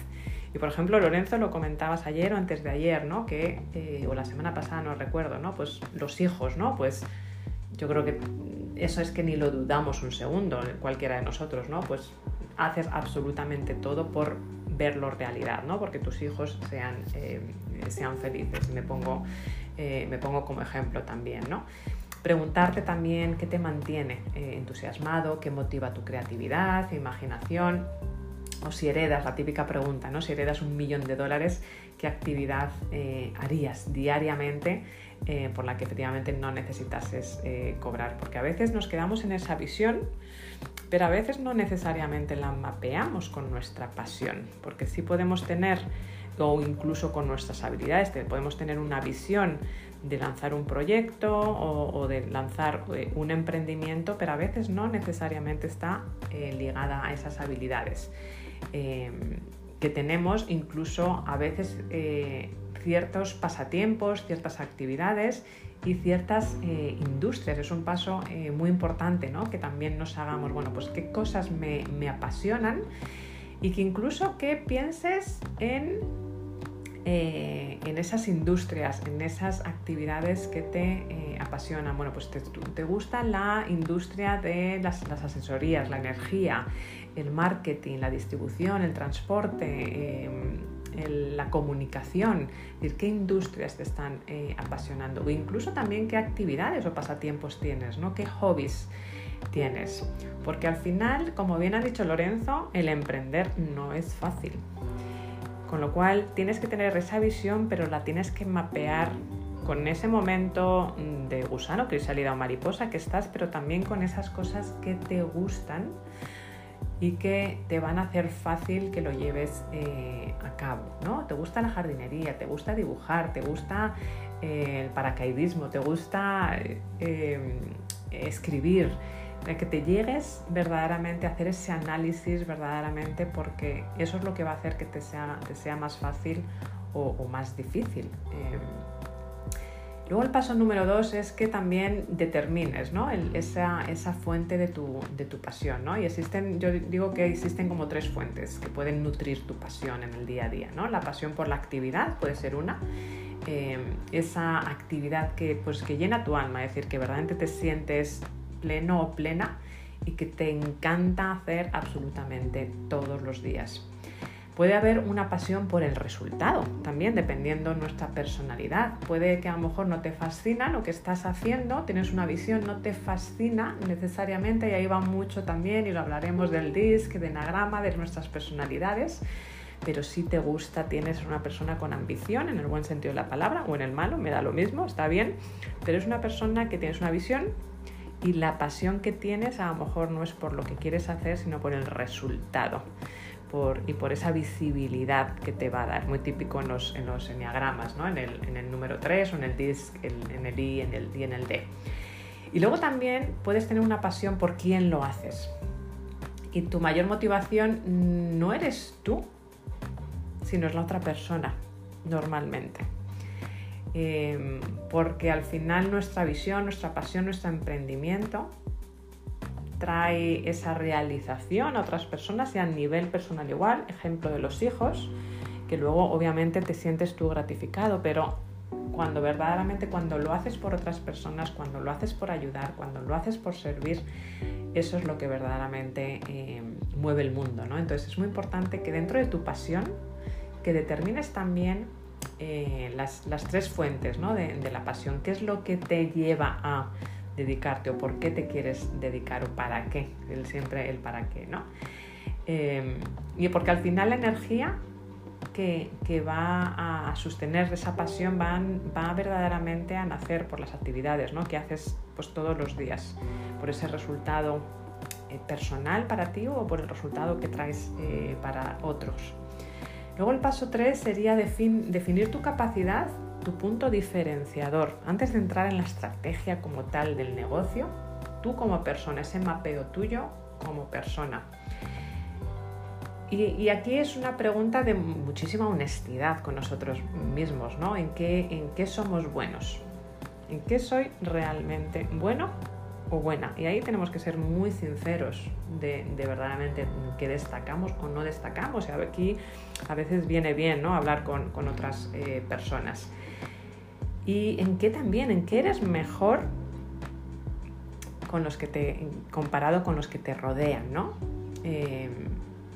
Y por ejemplo, Lorenzo, lo comentabas ayer o antes de ayer, ¿no? Que, eh, o la semana pasada, no recuerdo, ¿no? Pues los hijos, ¿no? Pues yo creo que eso es que ni lo dudamos un segundo, cualquiera de nosotros, ¿no? Pues haces absolutamente todo por verlo realidad, ¿no? Porque tus hijos sean, eh, sean felices. Me pongo, eh, me pongo como ejemplo también, ¿no? Preguntarte también qué te mantiene entusiasmado, qué motiva tu creatividad, imaginación, o si heredas, la típica pregunta, ¿no? Si heredas un millón de dólares, ¿qué actividad eh, harías diariamente eh, por la que efectivamente no necesitases cobrar? Porque a veces nos quedamos en esa visión, pero a veces no necesariamente la mapeamos con nuestra pasión, porque sí podemos tener o incluso con nuestras habilidades, podemos tener una visión de lanzar un proyecto o, de lanzar eh, un emprendimiento, pero a veces no necesariamente está eh, ligada a esas habilidades em, que tenemos, incluso a veces eh, ciertos pasatiempos, ciertas actividades y ciertas industrias. Es un paso muy importante, ¿no? Que también nos hagamos, bueno, pues qué cosas me, me apasionan y que incluso que pienses en en esas industrias, en esas actividades que te eh, apasionan. Bueno, pues te, gusta la industria de las, asesorías, la energía, el marketing, la distribución, el transporte, em, la comunicación, decir, qué industrias te están eh, apasionando o incluso también qué actividades o pasatiempos tienes, ¿no? qué hobbies tienes. Porque al final, como bien ha dicho Lorenzo, el emprender no es fácil. Con lo cual tienes que tener esa visión, pero la tienes que mapear con ese momento de gusano, que o mariposa que estás, pero también con esas cosas que te gustan y que te van a hacer fácil que lo lleves eh, a cabo. ¿no? Te gusta la jardinería, te gusta dibujar, te gusta eh, el paracaidismo, te gusta eh, escribir, que te llegues verdaderamente a hacer ese análisis verdaderamente porque eso es lo que va a hacer que te sea, te sea más fácil o, más difícil. Luego el paso número dos es que también determines esa, fuente de tu, pasión. ¿no? Y existen, yo digo que existen como tres fuentes que pueden nutrir tu pasión en el día a día. ¿no? La pasión por la actividad puede ser una. Eh, esa actividad que, pues, que llena tu alma, es decir, que verdaderamente te sientes pleno o plena y que te encanta hacer absolutamente todos los días. Puede haber una pasión por el resultado, también dependiendo de nuestra personalidad. Puede que a lo mejor no te fascina lo que estás haciendo, tienes una visión, no te fascina necesariamente, y ahí va mucho también, y lo hablaremos del DISC, de enagrama, de nuestras personalidades, pero si te gusta, tienes una persona con ambición, en el buen sentido de la palabra, o en el malo, me da lo mismo, está bien, pero es una persona que tienes una visión y la pasión que tienes a lo mejor no es por lo que quieres hacer, sino por el resultado y por esa visibilidad que te va a dar, muy típico en los, en los enneagramas, ¿no? en, el, en el número 3 o en el DISC, en el I en el, y en el D. Y luego también puedes tener una pasión por quién lo haces. Y tu mayor motivación no eres tú, sino es la otra persona, normalmente. Em, porque al final nuestra visión, nuestra pasión, nuestro emprendimiento trae esa realización a otras personas y a nivel personal igual, ejemplo de los hijos, que luego obviamente te sientes tú gratificado, pero cuando verdaderamente cuando lo haces por otras personas, cuando lo haces por ayudar, cuando lo haces por servir, eso es lo que verdaderamente eh, mueve el mundo. ¿no? Entonces es muy importante que dentro de tu pasión, que determines también eh, las, tres fuentes de, de la pasión, qué es lo que te lleva a dedicarte o por qué te quieres dedicar o para qué, el, siempre el para qué, ¿no? Em, y porque al final la energía que, va a sostener esa pasión va, va, verdaderamente a nacer por las actividades ¿no? que haces pues, todos los días, por ese resultado eh, personal para ti o por el resultado que traes eh, para otros. Luego el paso 3 sería definir tu capacidad tu punto diferenciador, antes de entrar en la estrategia como tal del negocio, tú como persona, ese mapeo tuyo como persona. Y, aquí es una pregunta de muchísima honestidad con nosotros mismos, ¿no? ¿En qué, ¿En qué somos buenos? ¿En qué soy realmente bueno o buena? Y ahí tenemos que ser muy sinceros de, verdaderamente qué destacamos o no destacamos. Y aquí a veces viene bien ¿no? hablar con, otras eh, personas y en qué también, en qué eres mejor con los que te, comparado con los que te rodean, ¿no? Eh,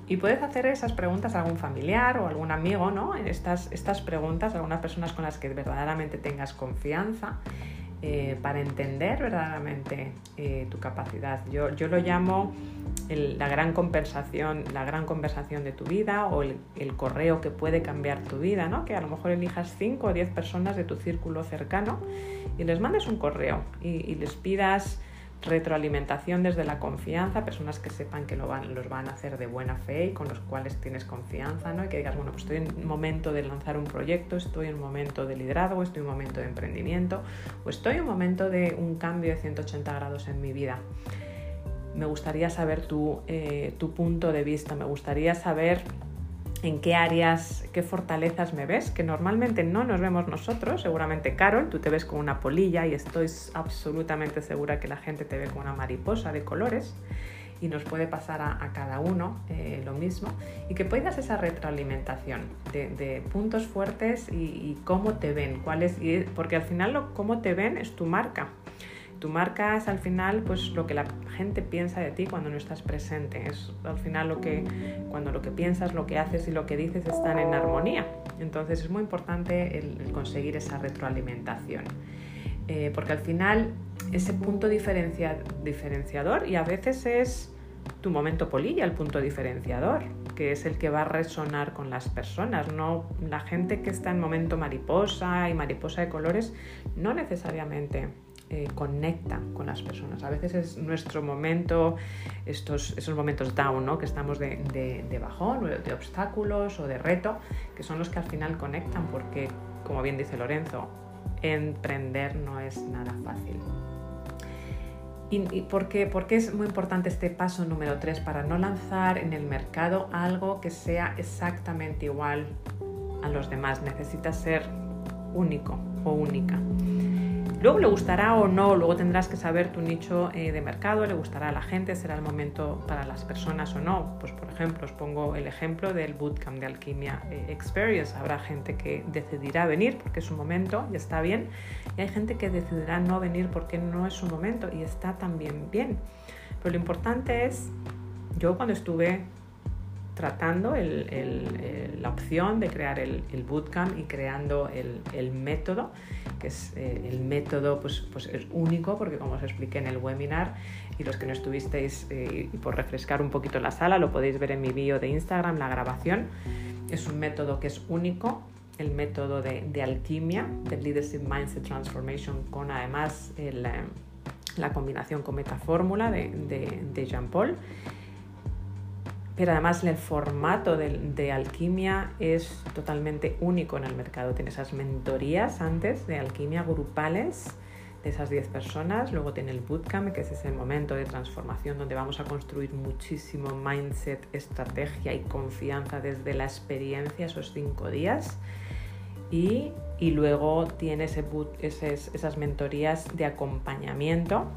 y puedes hacer esas preguntas a algún familiar o algún amigo, ¿no? Estas, estas preguntas a algunas personas con las que verdaderamente tengas confianza eh, para entender verdaderamente eh, tu capacidad. Yo, yo lo llamo la gran compensación, la gran conversación de tu vida o el, correo que puede cambiar tu vida, ¿no? Que a lo mejor elijas 5 o 10 personas de tu círculo cercano y les mandes un correo y, les pidas retroalimentación desde la confianza, personas que sepan que van, los van a hacer de buena fe y con los cuales tienes confianza, ¿no? Y que digas, bueno, pues estoy en un momento de lanzar un proyecto, estoy en un momento de liderazgo, estoy en un momento de emprendimiento, o estoy en un momento de un cambio de 180 grados en mi vida me gustaría saber eh, tu, punto de vista, me gustaría saber en qué áreas, qué fortalezas me ves, que normalmente no nos vemos nosotros, seguramente Carol, tú te ves con una polilla y estoy absolutamente segura que la gente te ve con una mariposa de colores y nos puede pasar a, cada uno eh, lo mismo y que puedas esa retroalimentación de, puntos fuertes y, cómo te ven, cuál es, porque al final lo, cómo te ven es tu marca. Tu marca es al final pues lo que la gente piensa de ti cuando no estás presente. Es al final lo que cuando lo que piensas, lo que haces y lo que dices están en armonía. Entonces es muy importante el, conseguir esa retroalimentación. Eh, porque al final ese punto diferenciador y a veces es tu momento polilla el punto diferenciador, que es el que va a resonar con las personas, no la gente que está en momento mariposa y mariposa de colores no necesariamente eh, conecta con las personas. A veces es nuestro momento, estos, esos momentos down, ¿no? que estamos de, de, de bajón, de obstáculos o de reto, que son los que al final conectan, porque, como bien dice Lorenzo, emprender no es nada fácil. ¿Y, por, qué, es muy importante este paso número 3 para no lanzar en el mercado algo que sea exactamente igual a los demás? Necesita ser único o única. Luego le gustará o no, luego tendrás que saber tu nicho eh, de mercado, le gustará a la gente, será el momento para las personas o no. Pues por ejemplo, os pongo el ejemplo del Bootcamp de Alquimia eh, Experience. Habrá gente que decidirá venir porque es su momento y está bien, y hay gente que decidirá no venir porque no es su momento y está también bien. Pero lo importante es, yo cuando estuve tratando la opción de crear el, bootcamp y creando el, método, que es eh, el método pues, pues es único porque como os expliqué en el webinar y los que no estuvisteis eh, y por refrescar un poquito la sala lo podéis ver en mi bio de Instagram, la grabación, es un método que es único, el método de, alquimia, del Leadership Mindset Transformation con además eh, la combinación con metafórmula de, de, de Jean Paul pero además el formato de, alquimia es totalmente único en el mercado. Tiene esas mentorías antes de alquimia grupales de esas 10 personas, luego tiene el bootcamp, que es ese momento de transformación donde vamos a construir muchísimo mindset, estrategia y confianza desde la experiencia esos 5 días. Y, luego tiene esas mentorías de acompañamiento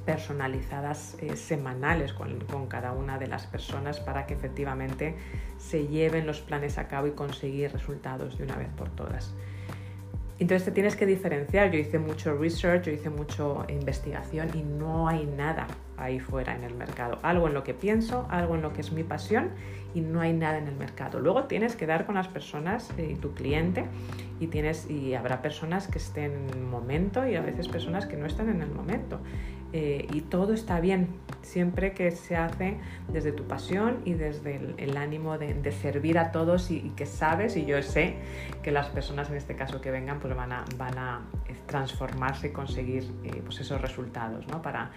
personalizadas eh, semanales con, cada una de las personas para que efectivamente se lleven los planes a cabo y conseguir resultados de una vez por todas. Entonces te tienes que diferenciar. Yo hice mucho research, yo hice mucho investigación y no hay nada ahí fuera en el mercado. Algo en lo que pienso, algo en lo que es mi pasión y no hay nada en el mercado. Luego tienes que dar con las personas eh, y tu cliente y tienes y habrá personas que estén en el momento y a veces personas que no están en el momento. Eh, y todo está bien, siempre que se hace desde tu pasión y desde el, ánimo de, servir a todos y, que sabes, y yo sé que las personas en este caso que vengan pues van a, van a eh, transformarse y conseguir eh, pues esos resultados ¿no? para,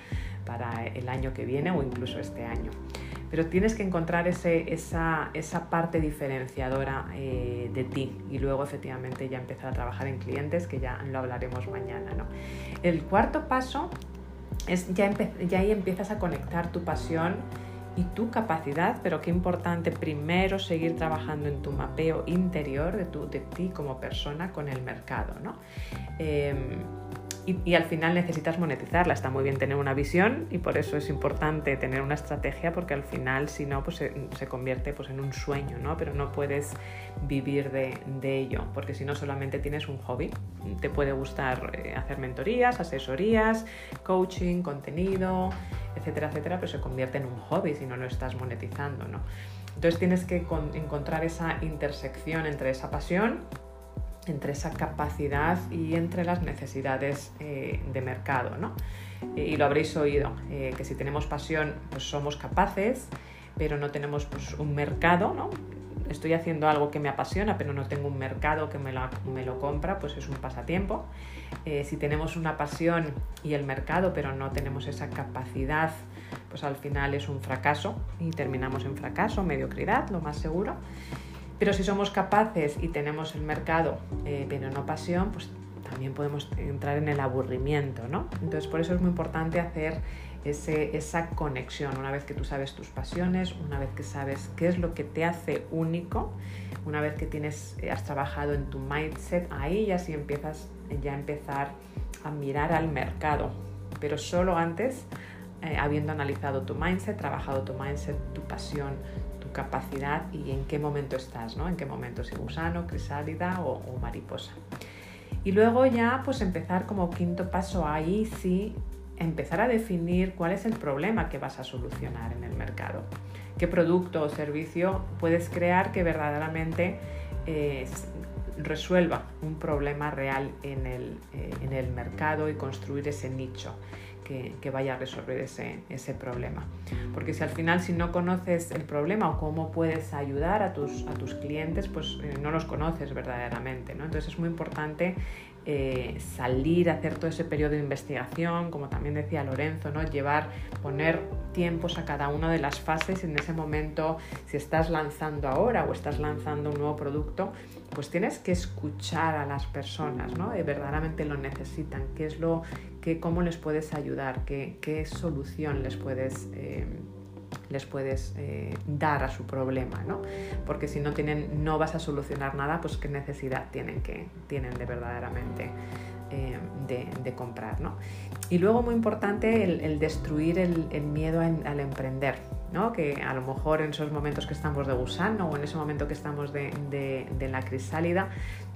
para el año que viene o incluso este año. Pero tienes que encontrar ese, esa, esa, parte diferenciadora de ti y luego efectivamente ya empezar a trabajar en clientes, que ya lo hablaremos mañana. ¿no? El cuarto paso ya, ahí empiezas a conectar tu pasión y tu capacidad, pero qué importante primero seguir trabajando en tu mapeo interior de, tu, de ti como persona con el mercado. ¿no? Em, y, al final necesitas monetizarla. Está muy bien tener una visión y por eso es importante tener una estrategia porque al final si no pues se, convierte pues en un sueño, ¿no? Pero no puedes vivir de, ello porque si no solamente tienes un hobby. Te puede gustar eh, hacer mentorías, asesorías, coaching, contenido, etcétera, etcétera, pero se convierte en un hobby si no lo estás monetizando, ¿no? Entonces tienes que encontrar esa intersección entre esa pasión entre esa capacidad y entre las necesidades eh, de mercado. ¿no? Eh, y lo habréis oído, eh, que si tenemos pasión, pues somos capaces, pero no tenemos pues, un mercado, ¿no? Estoy haciendo algo que me apasiona, pero no tengo un mercado que me lo, me lo compra, pues es un pasatiempo. si tenemos una pasión y el mercado, pero no tenemos esa capacidad, pues al final es un fracaso y terminamos en fracaso, mediocridad, lo más seguro. Pero si somos capaces y tenemos el mercado, eh, pero no pasión, pues también podemos entrar en el aburrimiento, ¿no? Entonces por eso es muy importante hacer esa conexión, una vez que tú sabes tus pasiones, una vez que sabes qué es lo que te hace único, una vez que tienes, eh, has trabajado en tu mindset, ahí ya sí empiezas ya empezar a mirar al mercado, pero solo antes eh, habiendo analizado tu mindset, trabajado tu mindset, tu pasión, capacidad y en qué momento estás, ¿no? En qué momento, si gusano, crisálida o, mariposa. Y luego ya pues empezar como quinto paso ahí sí empezar a definir cuál es el problema que vas a solucionar en el mercado. ¿Qué producto o servicio puedes crear que verdaderamente eh, resuelva un problema real en el, eh, en el, mercado y construir ese nicho que, vaya a resolver ese, ese, problema. Porque si al final si no conoces el problema o cómo puedes ayudar a tus, a tus clientes, pues eh, no los conoces verdaderamente. ¿no? Entonces es muy importante eh, salir hacer todo ese periodo de investigación, como también decía Lorenzo, ¿no? llevar, poner tiempos a cada una de las fases en ese momento, si estás lanzando ahora o estás lanzando un nuevo producto, pues tienes que escuchar a las personas, ¿no? Eh, verdaderamente lo necesitan, qué es lo, que, cómo les puedes ayudar, qué, qué solución les puedes... Eh, les puedes eh, dar a su problema, ¿no? Porque si no tienen, no vas a solucionar nada, pues qué necesidad tienen que tienen de verdaderamente eh, de, comprar, ¿no? Y luego muy importante el, destruir el, miedo al emprender, ¿no? Que a lo mejor en esos momentos que estamos de gusano o en ese momento que estamos de, de la crisálida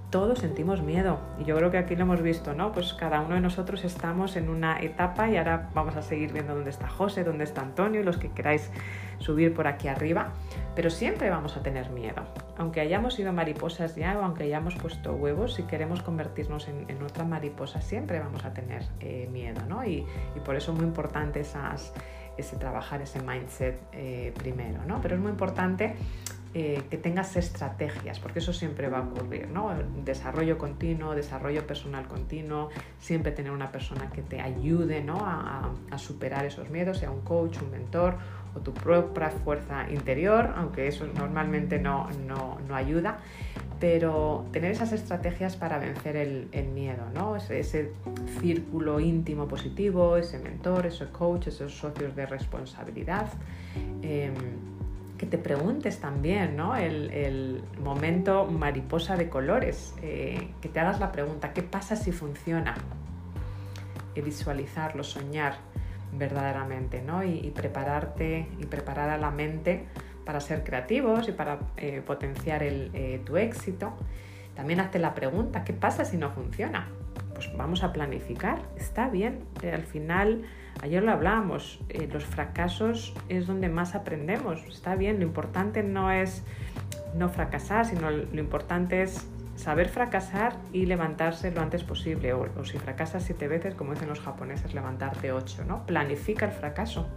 todos sentimos miedo y yo creo que aquí lo hemos visto, ¿no? Pues cada uno de nosotros estamos en una etapa y ahora vamos a seguir viendo dónde está José, dónde está Antonio, los que queráis subir por aquí arriba, pero siempre vamos a tener miedo. Aunque hayamos sido mariposas ya o aunque hayamos puesto huevos, si queremos convertirnos en, otra mariposa, siempre vamos a tener eh, miedo, ¿no? Y, por eso es muy importante ese trabajar ese mindset eh, primero, ¿no? Pero es muy importante eh, que tengas estrategias, porque eso siempre va a ocurrir, ¿no? Desarrollo continuo, desarrollo personal continuo, siempre tener una persona que te ayude ¿no? a, superar esos miedos, sea un coach, un mentor o tu propia fuerza interior, aunque eso normalmente no, no, no ayuda, pero tener esas estrategias para vencer el, miedo, ¿no? Ese, ese, círculo íntimo positivo, ese mentor, ese coach, esos socios de responsabilidad. Eh, que te preguntes también, ¿no? El, momento mariposa de colores, eh, que te hagas la pregunta, ¿qué pasa si funciona? Y visualizarlo, soñar verdaderamente, ¿no? Y, prepararte y preparar a la mente para ser creativos y para eh, potenciar eh, tu éxito. También hazte la pregunta, ¿qué pasa si no funciona? Pues vamos a planificar, está bien, al final Ayer lo hablábamos, eh, los fracasos es donde más aprendemos, está bien, lo importante no es no fracasar, sino lo importante es saber fracasar y levantarse lo antes posible, o, si fracasas siete veces, como dicen los japoneses, levantarte ocho, ¿no? Planifica el fracaso.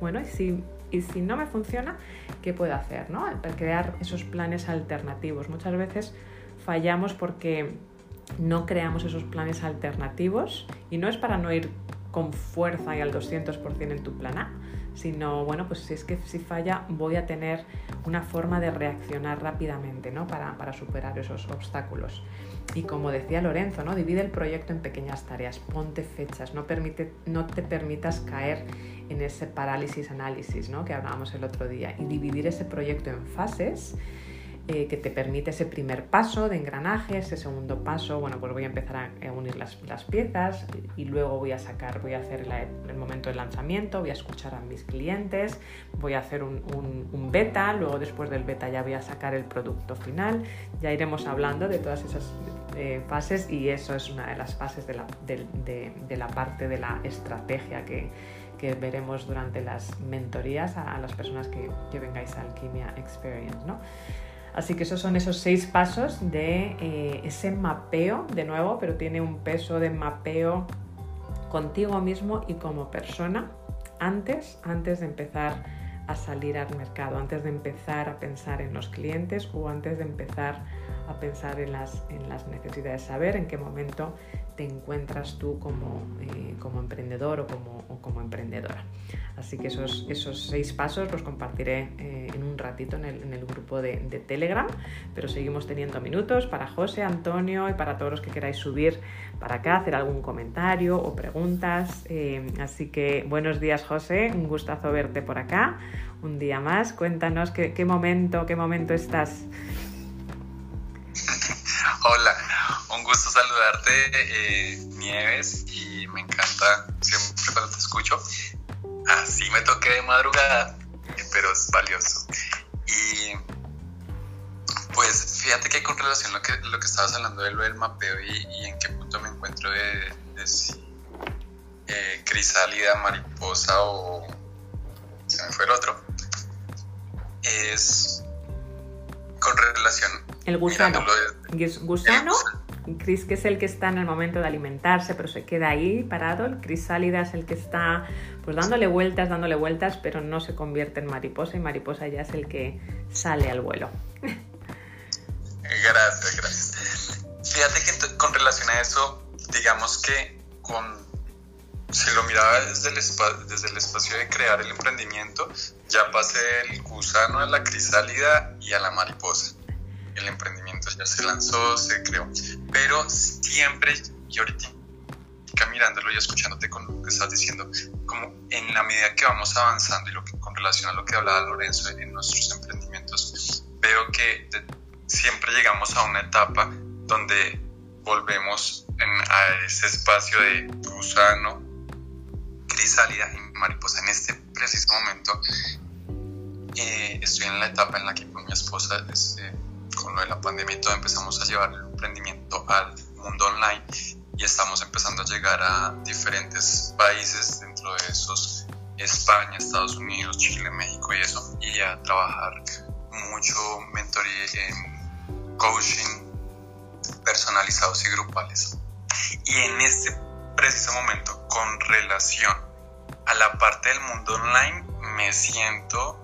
Bueno, y si, y si no me funciona, ¿qué puedo hacer? ¿no? Crear esos planes alternativos. Muchas veces fallamos porque no creamos esos planes alternativos y no es para no ir con fuerza y al 200% en tu plan A, sino, bueno, pues si es que si falla voy a tener una forma de reaccionar rápidamente, ¿no? Para, para superar esos obstáculos. Y como decía Lorenzo, ¿no? Divide el proyecto en pequeñas tareas, ponte fechas, no, permite, no te permitas caer en ese parálisis análisis, ¿no? Que hablábamos el otro día. Y dividir ese proyecto en fases eh, que te permite ese primer paso de engranaje, ese segundo paso, bueno, pues voy a empezar a unir las, piezas y luego voy a sacar, voy a hacer el momento de lanzamiento, voy a escuchar a mis clientes, voy a hacer un, beta, luego después del beta ya voy a sacar el producto final, ya iremos hablando de todas esas eh, fases y eso es una de las fases de la, de, la parte de la estrategia que, que veremos durante las mentorías a, las personas que, que vengáis a Alquimia Experience. ¿no? Así que esos son esos seis pasos de eh, ese mapeo, de nuevo, pero tiene un peso de mapeo contigo mismo y como persona antes, antes de empezar a salir al mercado, antes de empezar a pensar en los clientes o antes de empezar a pensar en las, en las necesidades, saber en qué momento te encuentras tú como, eh, como emprendedor o como, o como, emprendedora. Así que esos, esos seis pasos los compartiré eh, en un ratito en el, grupo de, de, Telegram, pero seguimos teniendo minutos para José, Antonio y para todos los que queráis subir para acá, hacer algún comentario o preguntas. Eh, así que buenos días José, un gustazo verte por acá, un día más. Cuéntanos qué, qué momento, qué momento estás. Gusto saludarte, eh, Nieves, y me encanta siempre cuando te escucho. así me toqué de madrugada, pero es valioso. Y pues fíjate que con relación a lo que, lo que estabas hablando de lo del mapeo y, en qué punto me encuentro de, de si eh, crisálida, mariposa o se me fue el otro, es con relación... El gusano. ¿Gusano? Cris que es el que está en el momento de alimentarse, pero se queda ahí parado. El crisálida es el que está pues dándole vueltas, dándole vueltas, pero no se convierte en mariposa y mariposa ya es el que sale al vuelo. Gracias, gracias. Fíjate que con relación a eso, digamos que con si lo miraba desde el, desde el espacio de crear el emprendimiento, ya pasé del gusano a la crisálida y a la mariposa. El emprendimiento ya se lanzó, se creó. Pero siempre, y ahorita mirándolo y escuchándote con lo que estás diciendo, como en la medida que vamos avanzando y lo que, con relación a lo que hablaba Lorenzo en nuestros emprendimientos, veo que siempre llegamos a una etapa donde volvemos a ese espacio de gusano, crisálida y mariposa. En este preciso momento eh, estoy en la etapa en la que con mi esposa, este, con lo de la pandemia y todo, empezamos a llevar el emprendimiento al mundo online y estamos empezando a llegar a diferentes países, dentro de esos España, Estados Unidos, Chile, México y eso, y a trabajar mucho mentoría en coaching personalizados y grupales. Y en este preciso momento, con relación a la parte del mundo online, me siento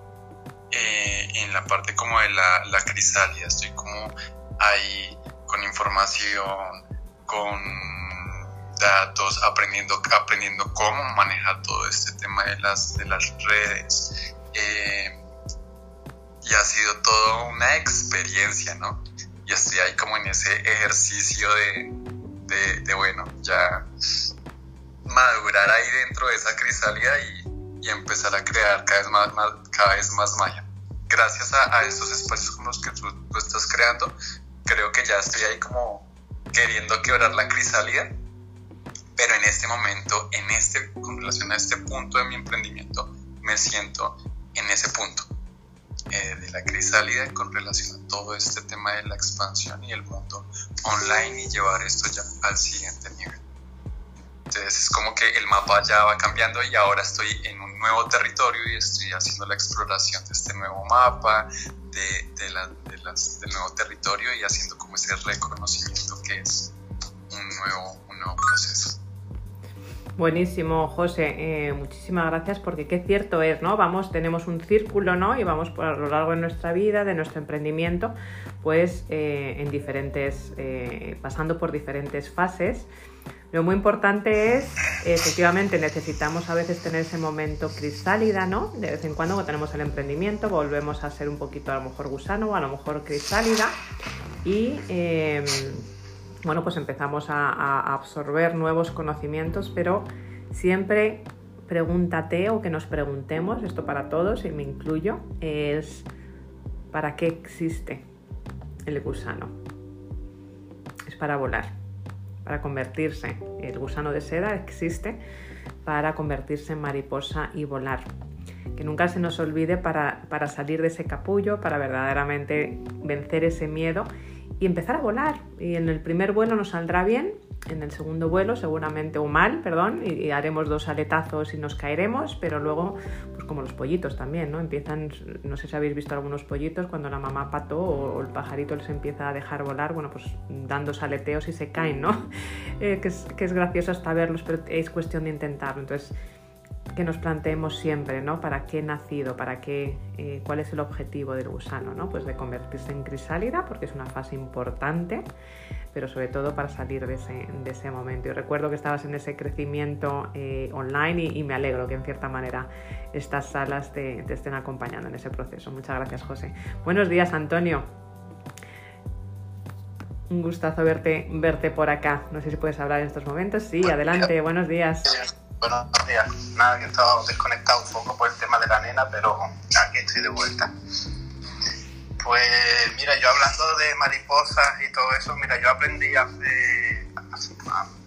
eh, en la parte como de la, la crisálida, estoy como ahí con información, con datos, aprendiendo, aprendiendo cómo manejar todo este tema de las, de las redes. Eh, y ha sido toda una experiencia, ¿no? Y estoy ahí como en ese ejercicio de, de, bueno, ya madurar ahí dentro de esa crisálida y, y, empezar a crear cada vez más, cada vez más magia. Gracias a, a, estos espacios como los que tú, tú, estás creando, creo que ya estoy ahí como queriendo quebrar la crisálida, pero en este momento, en este, con relación a este punto de mi emprendimiento, me siento en ese punto eh, de la crisálida con relación a todo este tema de la expansión y el mundo online y llevar esto ya al siguiente nivel. Entonces es como que el mapa ya va cambiando y ahora estoy en un nuevo territorio y estoy haciendo la exploración de este nuevo mapa, de, de, la, de las, del nuevo territorio y haciendo como ese reconocimiento que es un nuevo, un nuevo proceso. Buenísimo, José. Eh, muchísimas gracias porque qué cierto es, ¿no? Vamos, tenemos un círculo, ¿no? Y vamos por a lo largo de nuestra vida, de nuestro emprendimiento, pues eh, en diferentes, eh, pasando por diferentes fases. Lo muy importante es, efectivamente, necesitamos a veces tener ese momento crisálida, ¿no? De vez en cuando cuando tenemos el emprendimiento volvemos a ser un poquito a lo mejor gusano o a lo mejor crisálida y bueno, pues empezamos a, absorber nuevos conocimientos, pero siempre pregúntate o que nos preguntemos, esto para todos y me incluyo, es ¿para qué existe el gusano? Es para volar, para convertirse. El gusano de seda existe para convertirse en mariposa y volar. Que nunca se nos olvide para, para salir de ese capullo, para verdaderamente vencer ese miedo y empezar a volar. Y en el primer vuelo nos saldrá bien, en el segundo vuelo seguramente o mal, perdón, y, haremos dos aletazos y nos caeremos, pero luego, pues como los pollitos también, ¿no? Empiezan, no sé si habéis visto algunos pollitos, cuando la mamá pato o, el pajarito les empieza a dejar volar, bueno, pues dando aleteos y se caen, ¿no? <laughs> Eh, que, es, que es gracioso hasta verlos, pero es cuestión de intentarlo. Entonces, que nos planteemos siempre, ¿no? ¿Para qué nacido? ¿Para qué? Eh, ¿Cuál es el objetivo del gusano? ¿no? Pues de convertirse en crisálida, porque es una fase importante, pero sobre todo para salir de ese, de ese momento. Y recuerdo que estabas en ese crecimiento eh, online y, me alegro que en cierta manera estas salas te, te estén acompañando en ese proceso. Muchas gracias, José. Buenos días, Antonio. Un gustazo verte, verte por acá. No sé si puedes hablar en estos momentos. Sí, adelante. Buenos días. Buenos días. Nada, que estaba desconectado un poco por el tema de la nena, pero aquí estoy de vuelta. Pues mira, yo hablando de mariposas y todo eso, mira, yo aprendí hace,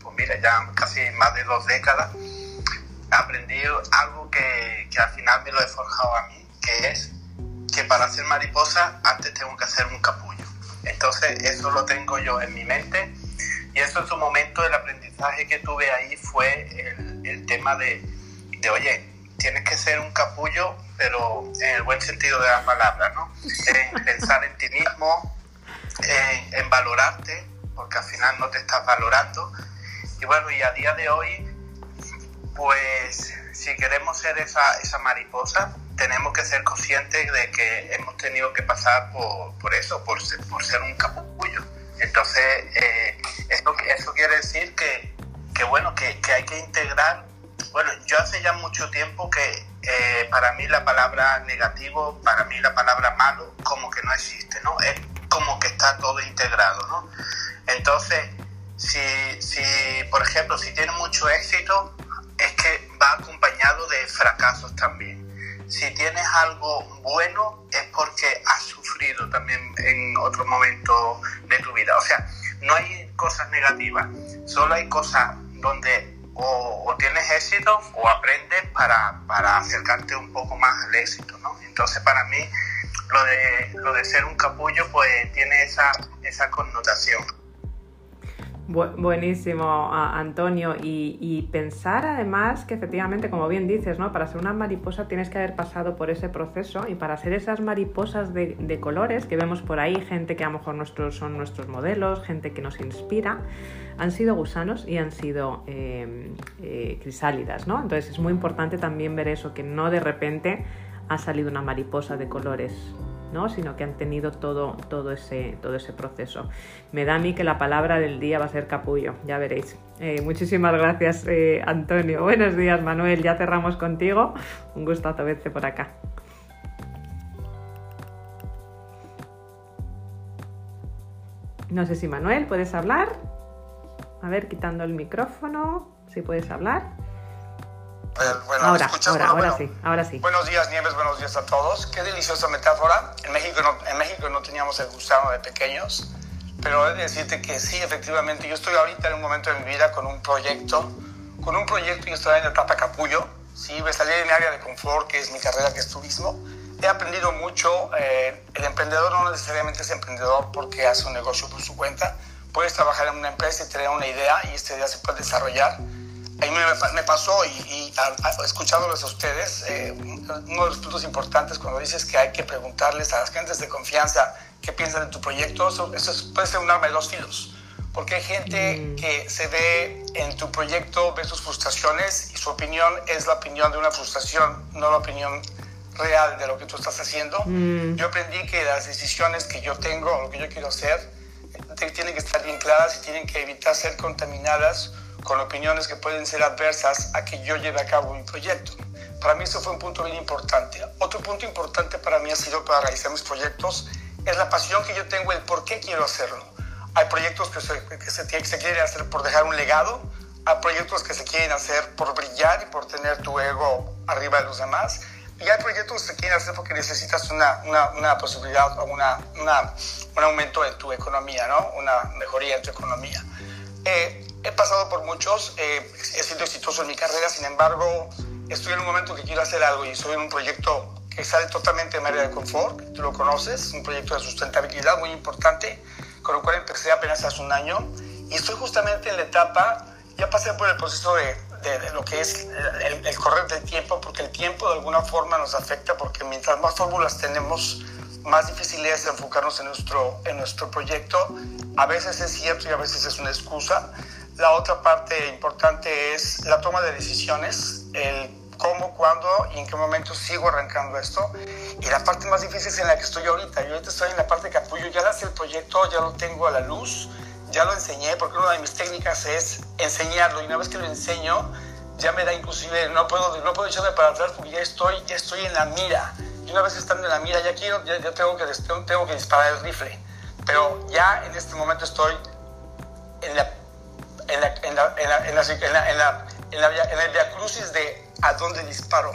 pues mira, ya casi más de dos décadas aprendí algo que, que al final me lo he forjado a mí, que es que para hacer mariposa antes tengo que hacer un capullo. Entonces eso lo tengo yo en mi mente y eso en su momento el aprendizaje que tuve ahí fue el, el tema de, de, oye, tienes que ser un capullo, pero en el buen sentido de la palabra, ¿no? En <laughs> pensar en ti mismo, en, en valorarte, porque al final no te estás valorando. Y bueno, y a día de hoy, pues si queremos ser esa, esa mariposa, tenemos que ser conscientes de que hemos tenido que pasar por, por eso, por ser, por ser un capullo. Entonces, eh, eso, eso quiere decir que, que bueno, que, que, hay que integrar. Bueno, yo hace ya mucho tiempo que eh, para mí la palabra negativo, para mí la palabra malo, como que no existe, ¿no? Es como que está todo integrado, ¿no? Entonces, si, si por ejemplo, si tiene mucho éxito, es que va acompañado de fracasos también si tienes algo bueno es porque has sufrido también en otro momento de tu vida. O sea, no hay cosas negativas, solo hay cosas donde o, tienes éxito o aprendes para, para, acercarte un poco más al éxito, ¿no? Entonces para mí lo de, lo de ser un capullo pues tiene esa, esa connotación. Buenísimo, Antonio. Y, pensar además que efectivamente, como bien dices, ¿no? para ser una mariposa tienes que haber pasado por ese proceso y para ser esas mariposas de, colores que vemos por ahí, gente que a lo mejor nuestros, son nuestros modelos, gente que nos inspira, han sido gusanos y han sido eh, eh, crisálidas. ¿no? Entonces es muy importante también ver eso, que no de repente ha salido una mariposa de colores ¿no? sino que han tenido todo, todo, ese, todo ese proceso. Me da a mí que la palabra del día va a ser capullo, ya veréis. Eh, muchísimas gracias, eh, Antonio. <laughs> Buenos días, Manuel. Ya cerramos contigo. Un gustazo verte por acá. No sé si Manuel, ¿puedes hablar? A ver, quitando el micrófono, si puedes hablar. Bueno, ahora, ¿me ahora, bueno, ahora bueno. sí, ahora sí. Buenos días, Nieves, buenos días a todos. Qué deliciosa metáfora. En México no, en México no teníamos el gusano de pequeños, pero he de decirte que sí, efectivamente, yo estoy ahorita en un momento de mi vida con un proyecto, con un proyecto y estoy en la etapa capullo. Sí, me salí de mi área de confort, que es mi carrera, que es turismo. He aprendido mucho. Eh, el emprendedor no necesariamente es emprendedor porque hace un negocio por su cuenta. Puedes trabajar en una empresa y tener una idea y esta idea se puede desarrollar a mí me, me pasó y, y a, a, escuchándoles a ustedes, eh, uno de los puntos importantes cuando dices que hay que preguntarles a las gentes de confianza qué piensan de tu proyecto, eso, eso es, puede ser un arma de dos filos. Porque hay gente mm. que se ve en tu proyecto, ve sus frustraciones y su opinión es la opinión de una frustración, no la opinión real de lo que tú estás haciendo. Mm. Yo aprendí que las decisiones que yo tengo, lo que yo quiero hacer, tienen que estar bien claras y tienen que evitar ser contaminadas con opiniones que pueden ser adversas a que yo lleve a cabo mi proyecto. Para mí eso fue un punto bien importante. Otro punto importante para mí ha sido para realizar mis proyectos es la pasión que yo tengo, el por qué quiero hacerlo. Hay proyectos que se, que se, que se quieren hacer por dejar un legado, hay proyectos que se quieren hacer por brillar y por tener tu ego arriba de los demás, y hay proyectos que se quieren hacer porque necesitas una, una, una posibilidad o una, una, un aumento en tu economía, ¿no? una mejoría en tu economía. Eh, he pasado por muchos, eh, he sido exitoso en mi carrera, sin embargo, estoy en un momento que quiero hacer algo y soy en un proyecto que sale totalmente de mi área de confort, tú lo conoces, un proyecto de sustentabilidad muy importante, con el cual empecé apenas hace un año y estoy justamente en la etapa, ya pasé por el proceso de, de, de lo que es el, el, correr del tiempo, porque el tiempo de alguna forma nos afecta, porque mientras más fórmulas tenemos, más difícil es enfocarnos en nuestro, en nuestro proyecto. A veces es cierto y a veces es una excusa. La otra parte importante es la toma de decisiones, el cómo, cuándo y en qué momento sigo arrancando esto. Y la parte más difícil es en la que estoy ahorita. Yo ahorita estoy en la parte de capullo, ya lancé el proyecto, ya lo tengo a la luz, ya lo enseñé, porque una de mis técnicas es enseñarlo. Y una vez que lo enseño, ya me da inclusive, no puedo, no puedo echarme para atrás porque ya estoy, ya estoy en la mira. Y una vez estando en la mira, ya quiero, ya, ya tengo, que, tengo que disparar el rifle. Pero ya en este momento estoy en la en, la, de a dónde disparo.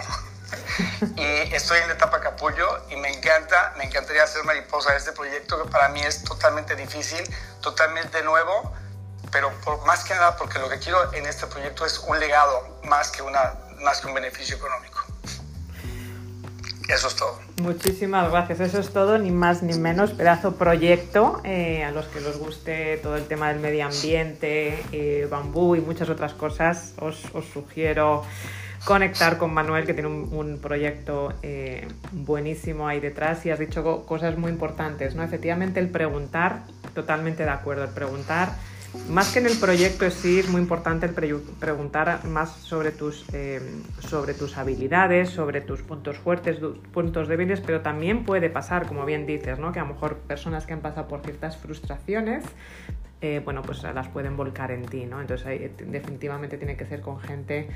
<laughs> y estoy en la etapa capullo y me encanta, me encantaría hacer mariposa de este proyecto que para mí es totalmente difícil, totalmente nuevo, pero por, más que nada porque lo que quiero en este proyecto es un legado más que una más que un beneficio económico. Eso es todo. Muchísimas gracias. Eso es todo, ni más ni menos. Pedazo proyecto eh, a los que les guste todo el tema del medio ambiente, eh, bambú y muchas otras cosas. Os, os, sugiero conectar con Manuel, que tiene un, proyecto eh, buenísimo ahí detrás y has dicho cosas muy importantes. ¿no? Efectivamente, el preguntar, totalmente de acuerdo, el preguntar más que en el proyecto sí, es muy importante el preguntar más sobre tus, eh, sobre tus habilidades, sobre tus puntos fuertes, puntos débiles, pero también puede pasar, como bien dices, ¿no? que a lo mejor personas que han pasado por ciertas frustraciones, eh, bueno, pues las pueden volcar en ti, ¿no? Entonces definitivamente tiene que ser con gente